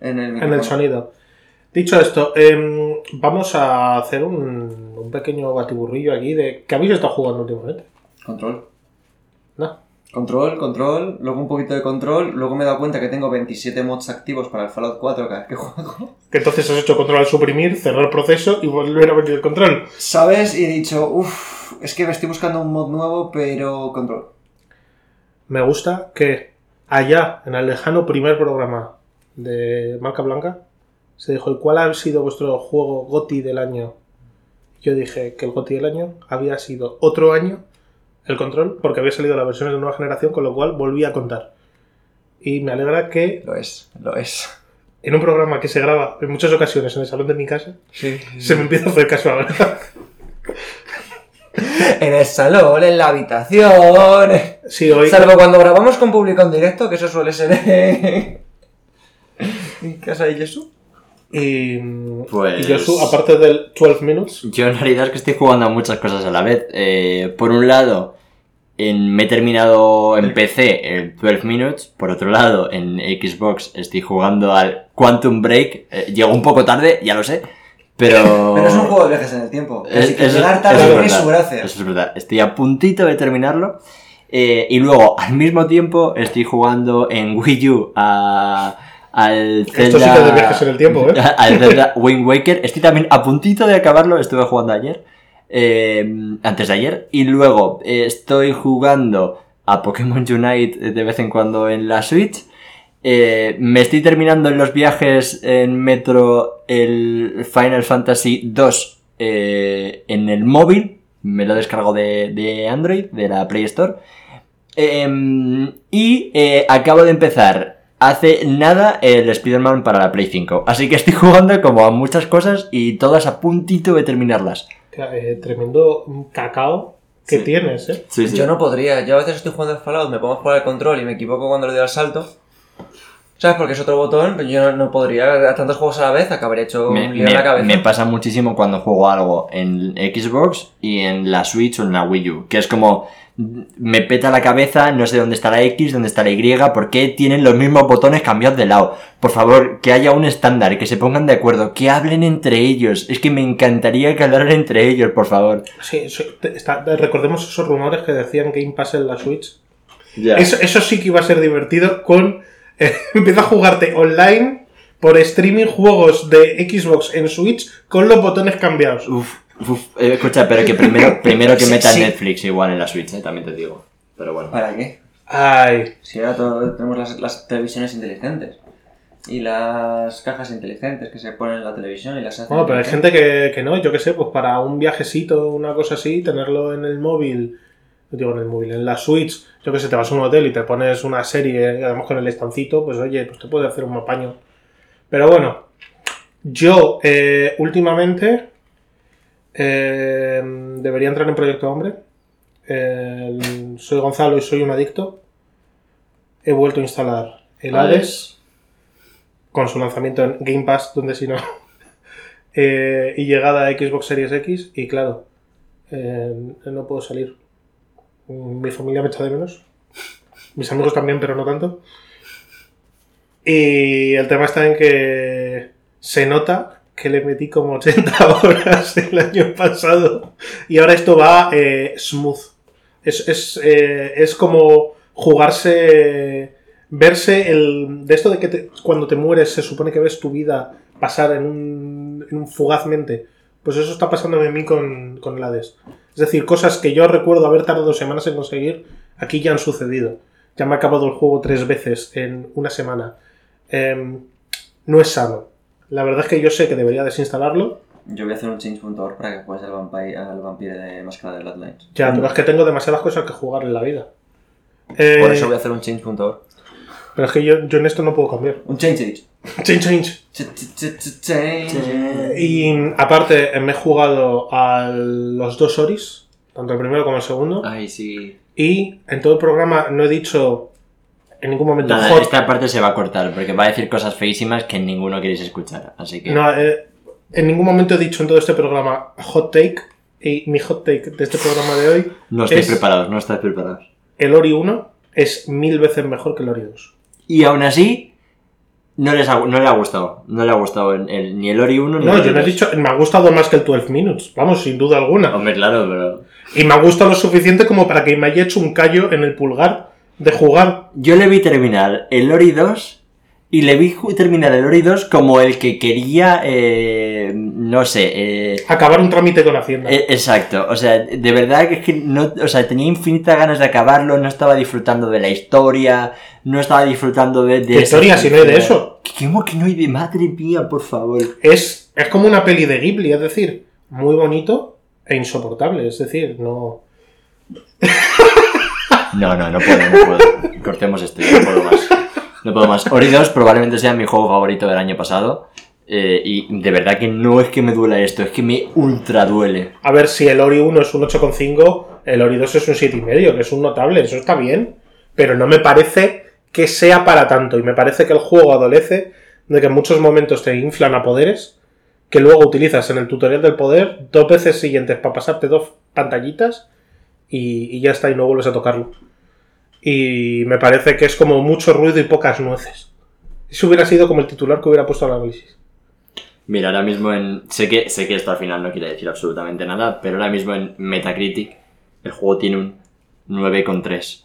En el en el sonido. Dicho esto, em, vamos a hacer un, un pequeño batiburrillo aquí de qué habéis estado jugando últimamente. Control. ¿No? Control, control, luego un poquito de control, luego me he dado cuenta que tengo 27 mods activos para el Fallout 4 cada vez que juego. Que entonces has hecho control al suprimir, cerrar proceso y volver a venir el control. ¿Sabes? Y he dicho, uff, es que me estoy buscando un mod nuevo, pero control. Me gusta que allá, en el lejano primer programa de Marca Blanca, se dijo, ¿y cuál ha sido vuestro juego GOTI del año? Yo dije que el GOTI del año había sido otro año el control, porque había salido la versión de nueva generación, con lo cual volví a contar. Y me alegra que Lo es, lo es. en un programa que se graba en muchas ocasiones en el salón de mi casa, Sí. se me empieza a hacer caso ahora. En el salón, en la habitación. Sí, hoy... Salvo cuando grabamos con público en directo, que eso suele ser en casa de Jesús. Y, Pues- aparte del 12 Minutes, Yo en realidad es que estoy jugando a muchas cosas a la vez. Eh, por un lado, en- me he terminado en PC el 12 Minutes. Por otro lado, en Xbox estoy jugando al Quantum Break. Eh, llegó un poco tarde, ya lo sé. Pero... Pero es un juego de viajes en el tiempo. Es- eso- llegar eso tarde es es verdad, su gracia. Eso es verdad. Estoy a puntito de terminarlo. Eh, y luego, al mismo tiempo, estoy jugando en Wii U a, al Zelda... Esto sí de viajes en el tiempo, ¿eh? Al Zelda Wind Waker. Estoy también a puntito de acabarlo. Estuve jugando ayer. eh, antes de ayer. Y luego eh, estoy jugando a Pokémon Unite de vez en cuando en la Switch. Eh, me estoy terminando en los viajes en metro el Final Fantasy 2 en el móvil. Me lo descargo de, de Android, de la Play Store. Em, y eh, acabo de empezar hace nada el Spider-Man para la Play 5. Así que estoy jugando como a muchas cosas y todas a puntito de terminarlas. Eh, tremendo cacao que Sí. tienes, ¿eh? Sí, Yo no podría. Yo a veces estoy jugando al Fallout, me pongo a jugar al control y me equivoco cuando le doy al salto. ¿Sabes? Porque es otro botón, pero yo no, podría. A tantos juegos a la vez acabaría hecho Me, un lío en la cabeza. me pasa muchísimo cuando juego algo en Xbox y en la Switch o en la Wii U, que es como me peta la cabeza, no sé dónde está la X, dónde está la Y, por qué tienen los mismos botones cambiados de lado. Por favor, que haya un estándar, que se pongan de acuerdo, que hablen entre ellos. Es que me encantaría que hablaran entre ellos, por favor. Sí, sí, te- está- recordemos esos rumores que decían Game Pass en la Switch. Ya. Eso, eso sí que iba a ser divertido con... empieza a jugarte online por streaming juegos de Xbox en Switch con los botones cambiados. Uf, uf, eh, escucha, pero que primero, primero que Sí, metan sí. Netflix igual en la Switch, eh, también te digo. Pero bueno. ¿Para qué? Ay, Si ahora todo- tenemos las, las televisiones inteligentes. Y las cajas inteligentes que se ponen en la televisión y las hacen. bueno, pero hay gente que, que no, yo qué sé, pues para un viajecito, una cosa así, tenerlo en el móvil, digo en el móvil, en la Switch, yo que sé, te vas a un hotel y te pones una serie, además con el estancito, pues oye, pues te puede hacer un apaño. Pero bueno, yo eh, últimamente eh, debería entrar en Proyecto Hombre. Eh, soy Gonzalo y soy un adicto. He vuelto a instalar el Hades con su lanzamiento en Game Pass, donde si no. Eh, y llegada a Xbox Series X, y claro, no puedo salir. Mi familia me echa de menos. Mis amigos también, pero no tanto. Y el tema está en que se nota que le metí como 80 horas el año pasado. Y ahora esto va eh, smooth. Es, es, eh, es como jugarse. Verse el. De esto de que cuando te mueres se supone que ves tu vida pasar en un, en un fugazmente. Pues eso está pasándome a mí con, con el. Es decir, cosas que yo recuerdo haber tardado semanas en conseguir, aquí ya han sucedido. Ya me ha acabado el juego tres veces en una semana. Em, no es sano. La verdad es que yo sé que debería desinstalarlo. Yo voy a hacer un change.org para que juegues al vampire, al vampire de Máscara de Bloodlines. Ya, pero es que tengo demasiadas cosas que jugar en la vida. Eh, Por eso voy a hacer un change.org. Pero es que yo, yo en esto no puedo cambiar. Un change. Change, change. Ch- ch- ch- ch- change. Y aparte, me he jugado a los dos Oris, tanto el primero como el segundo. Ay, sí. Y en todo el programa no he dicho en ningún momento Nada, hot. esta parte se va a cortar porque va a decir cosas feísimas que ninguno queréis escuchar. Así que. No, eh, en ningún momento he dicho en todo este programa hot take. Y mi hot take de este programa de hoy, No estáis es- preparados, no estáis preparados. el Ori 1 es mil veces mejor que el Ori 2. Y aún así, no, les ha, no le ha gustado. No le ha gustado el- el- ni el Ori 1 ni No, el yo Ori no he 2. dicho, me ha gustado más que el 12 Minutes, vamos, sin duda alguna. Hombre, claro, pero. Y me ha gustado lo suficiente como para que me haya hecho un callo en el pulgar de jugar. Yo le vi terminar el Ori 2 y le vi terminar el Ori 2 como el que quería. eh, no sé. eh, Acabar un trámite con Hacienda. eh, exacto, o sea, de verdad que es que no, o sea, tenía infinitas ganas de acabarlo, no estaba disfrutando de la historia, no estaba disfrutando de... de ¿Qué esa historia si no hay de eso? ¿Qué- ¿Cómo que no hay de madre mía, por favor? Es, es como una peli de Ghibli, es decir, muy bonito e insoportable. Es decir, no. No, no, no puedo, no puedo. Cortemos esto, no puedo más. No puedo más. Ori 2 probablemente sea mi juego favorito del año pasado. eh, y de verdad que no es que me duela esto, es que me ultra duele. A ver, si el Ori 1 es un 8,5, el Ori 2 es un 7,5, que es un notable, eso está bien. Pero no me parece que sea para tanto. Y me parece que el juego adolece de que en muchos momentos te inflan a poderes que luego utilizas en el tutorial del poder dos veces siguientes para pasarte dos pantallitas y, y ya está, y no vuelves a tocarlo. Y me parece que es como mucho ruido y pocas nueces. Eso hubiera sido como el titular que hubiera puesto al análisis. Mira, ahora mismo en. Sé que, sé que esto al final no quiere decir absolutamente nada, pero ahora mismo en Metacritic el juego tiene un 9,3.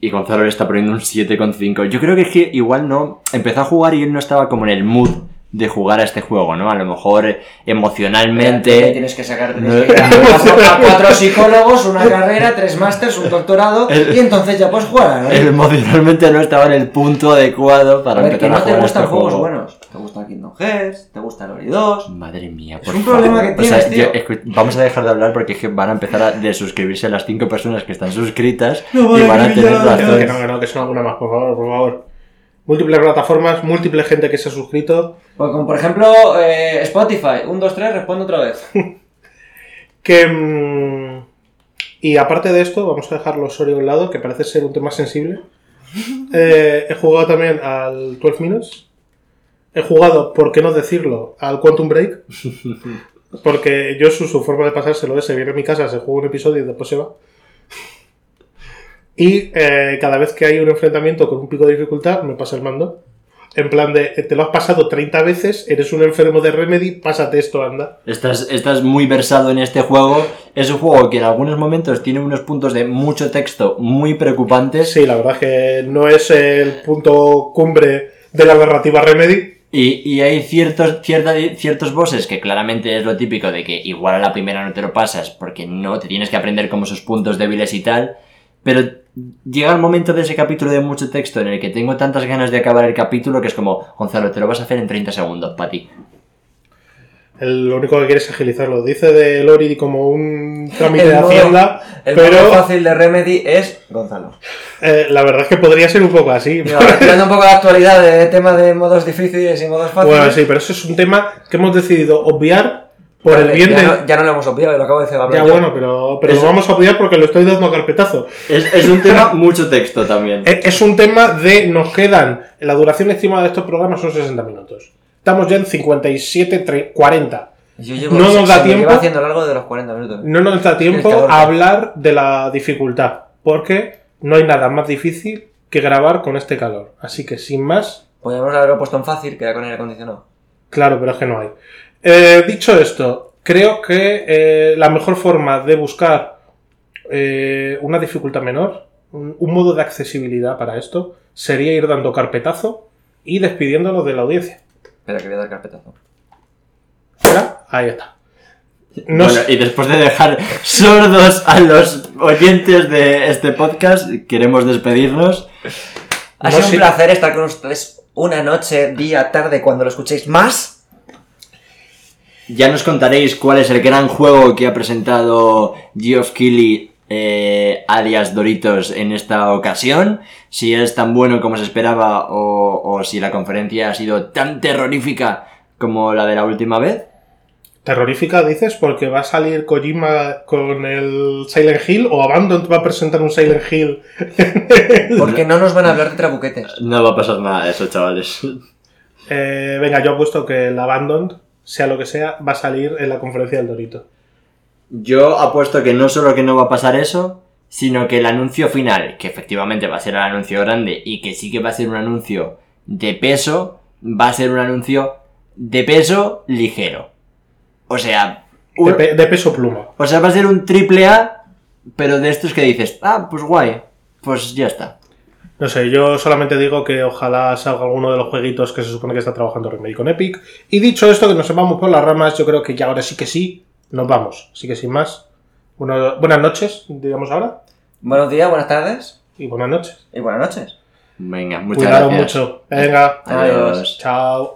Y Gonzalo le está poniendo un 7,5. Yo creo que es que igual no. Empezó a jugar y él no estaba como en el mood de jugar a este juego, ¿no? A lo mejor Te emocionalmente. Tienes que sacar No- tienes que ir a, a- a cuatro psicólogos, una carrera, tres másters, un doctorado, El- y entonces ya puedes jugar. ¿no? Emocionalmente no estaba en el punto adecuado para A ver, que empezar a no te jugar a gustan este juegos juego. buenos. Te gusta Kingdom Hearts, te gusta el Ori 2. Madre mía, Es por un favor. problema que O sea, tienes, yo- vamos a dejar de hablar porque es que van a empezar a desuscribirse las cinco personas que están suscritas No, y van a que tener Que razón. que no, que no, que son alguna más, por favor, por favor. Múltiples plataformas, múltiple gente que se ha suscrito. Pues como por ejemplo eh, Spotify, 1, 2, 3, responde otra vez. Que. mm, y aparte de esto, vamos a dejar los Ori a un lado, que parece ser un tema sensible. Eh, he jugado también al 12 Minutes. He jugado, por qué no decirlo, al Quantum Break. Porque yo su, su forma de pasárselo es, se viene a mi casa, se juega un episodio y después se va. Y eh, cada vez que hay un enfrentamiento con un pico de dificultad, me pasa el mando. En plan de, eh, te lo has pasado 30 veces, eres un enfermo de Remedy, pásate esto, anda. Estás, estás muy versado en este juego. Es un juego que en algunos momentos tiene unos puntos de mucho texto muy preocupantes. Sí, la verdad es que no es el punto cumbre de la narrativa Remedy. Y, y hay ciertos, cierta- ciertos bosses que claramente es lo típico de que igual a la primera no te lo pasas porque no te tienes que aprender como sus puntos débiles y tal. Pero llega el momento de ese capítulo de mucho texto en el que tengo tantas ganas de acabar el capítulo que es como, Gonzalo, te lo vas a hacer en 30 segundos, para ti. El, lo único que quiere es agilizarlo. Dice de Lori como un trámite El de modo- Hacienda, El pero modo fácil de Remedy es Gonzalo. eh, la verdad es que podría ser un poco así. Tirando un poco la actualidad de tema de modos difíciles y modos fáciles. Bueno, sí, pero eso es un tema que hemos decidido obviar por el bien ya, de... no, ya no lo hemos obviado, lo acabo de decir. Ya bueno, pero, pero lo vamos a obviar porque lo estoy dando a carpetazo. Es, es un tema mucho texto también. Es, es un tema de nos quedan... La duración estimada de estos programas son 60 minutos. Estamos ya en 57, tre- 40. Yo llevo, No nos da tiempo. haciendo largo de los 40 minutos. No nos da tiempo a hablar de la dificultad, porque no hay nada más difícil que grabar con este calor. Así que sin más, Podríamos haberlo puesto en fácil, que era con aire acondicionado. claro, pero es que no hay. Eh, dicho esto, creo que eh, la mejor forma de buscar eh, una dificultad menor, un, un modo de accesibilidad para esto, sería ir dando carpetazo y despidiéndonos de la audiencia. Espera, que voy a dar carpetazo. Ahí está. No Bueno, sé- y después de dejar sordos a los oyentes de este podcast, queremos despedirnos. Ha No sido un placer estar con ustedes una noche, día, tarde, cuando lo escuchéis más. Ya nos contaréis cuál es el gran juego que ha presentado Geoff Keighley eh, alias Doritos en esta ocasión, si es tan bueno como se esperaba o, o si la conferencia ha sido tan terrorífica como la de la última vez. Terrorífica, dices, porque va a salir Kojima con el Silent Hill o Abandon va a presentar un Silent Hill. Porque no nos van a hablar de trabuquetes. No va a pasar nada de eso, chavales. Eh, venga, yo apuesto que el Abandon, sea lo que sea, va a salir en la conferencia del Dorito. Yo apuesto que no solo que no va a pasar eso, sino que el anuncio final, que efectivamente va a ser el anuncio grande y que sí que va a ser un anuncio de peso, va a ser un anuncio de peso ligero. O sea, De, un- pe- de peso pluma. o sea, va a ser un triple A, pero de estos que dices, ah, pues guay, pues ya está. No sé, yo solamente digo que ojalá salga alguno de los jueguitos que se supone que está trabajando Remedy con Epic. Y dicho esto, que nos vamos por las ramas, yo creo que ya ahora sí que sí, nos vamos. Así que sin más, bueno, buenas noches, digamos ahora, Buenos días, buenas tardes y buenas noches. y buenas noches. Venga, muchas Cuidaros gracias. mucho. Venga, Adiós. chao.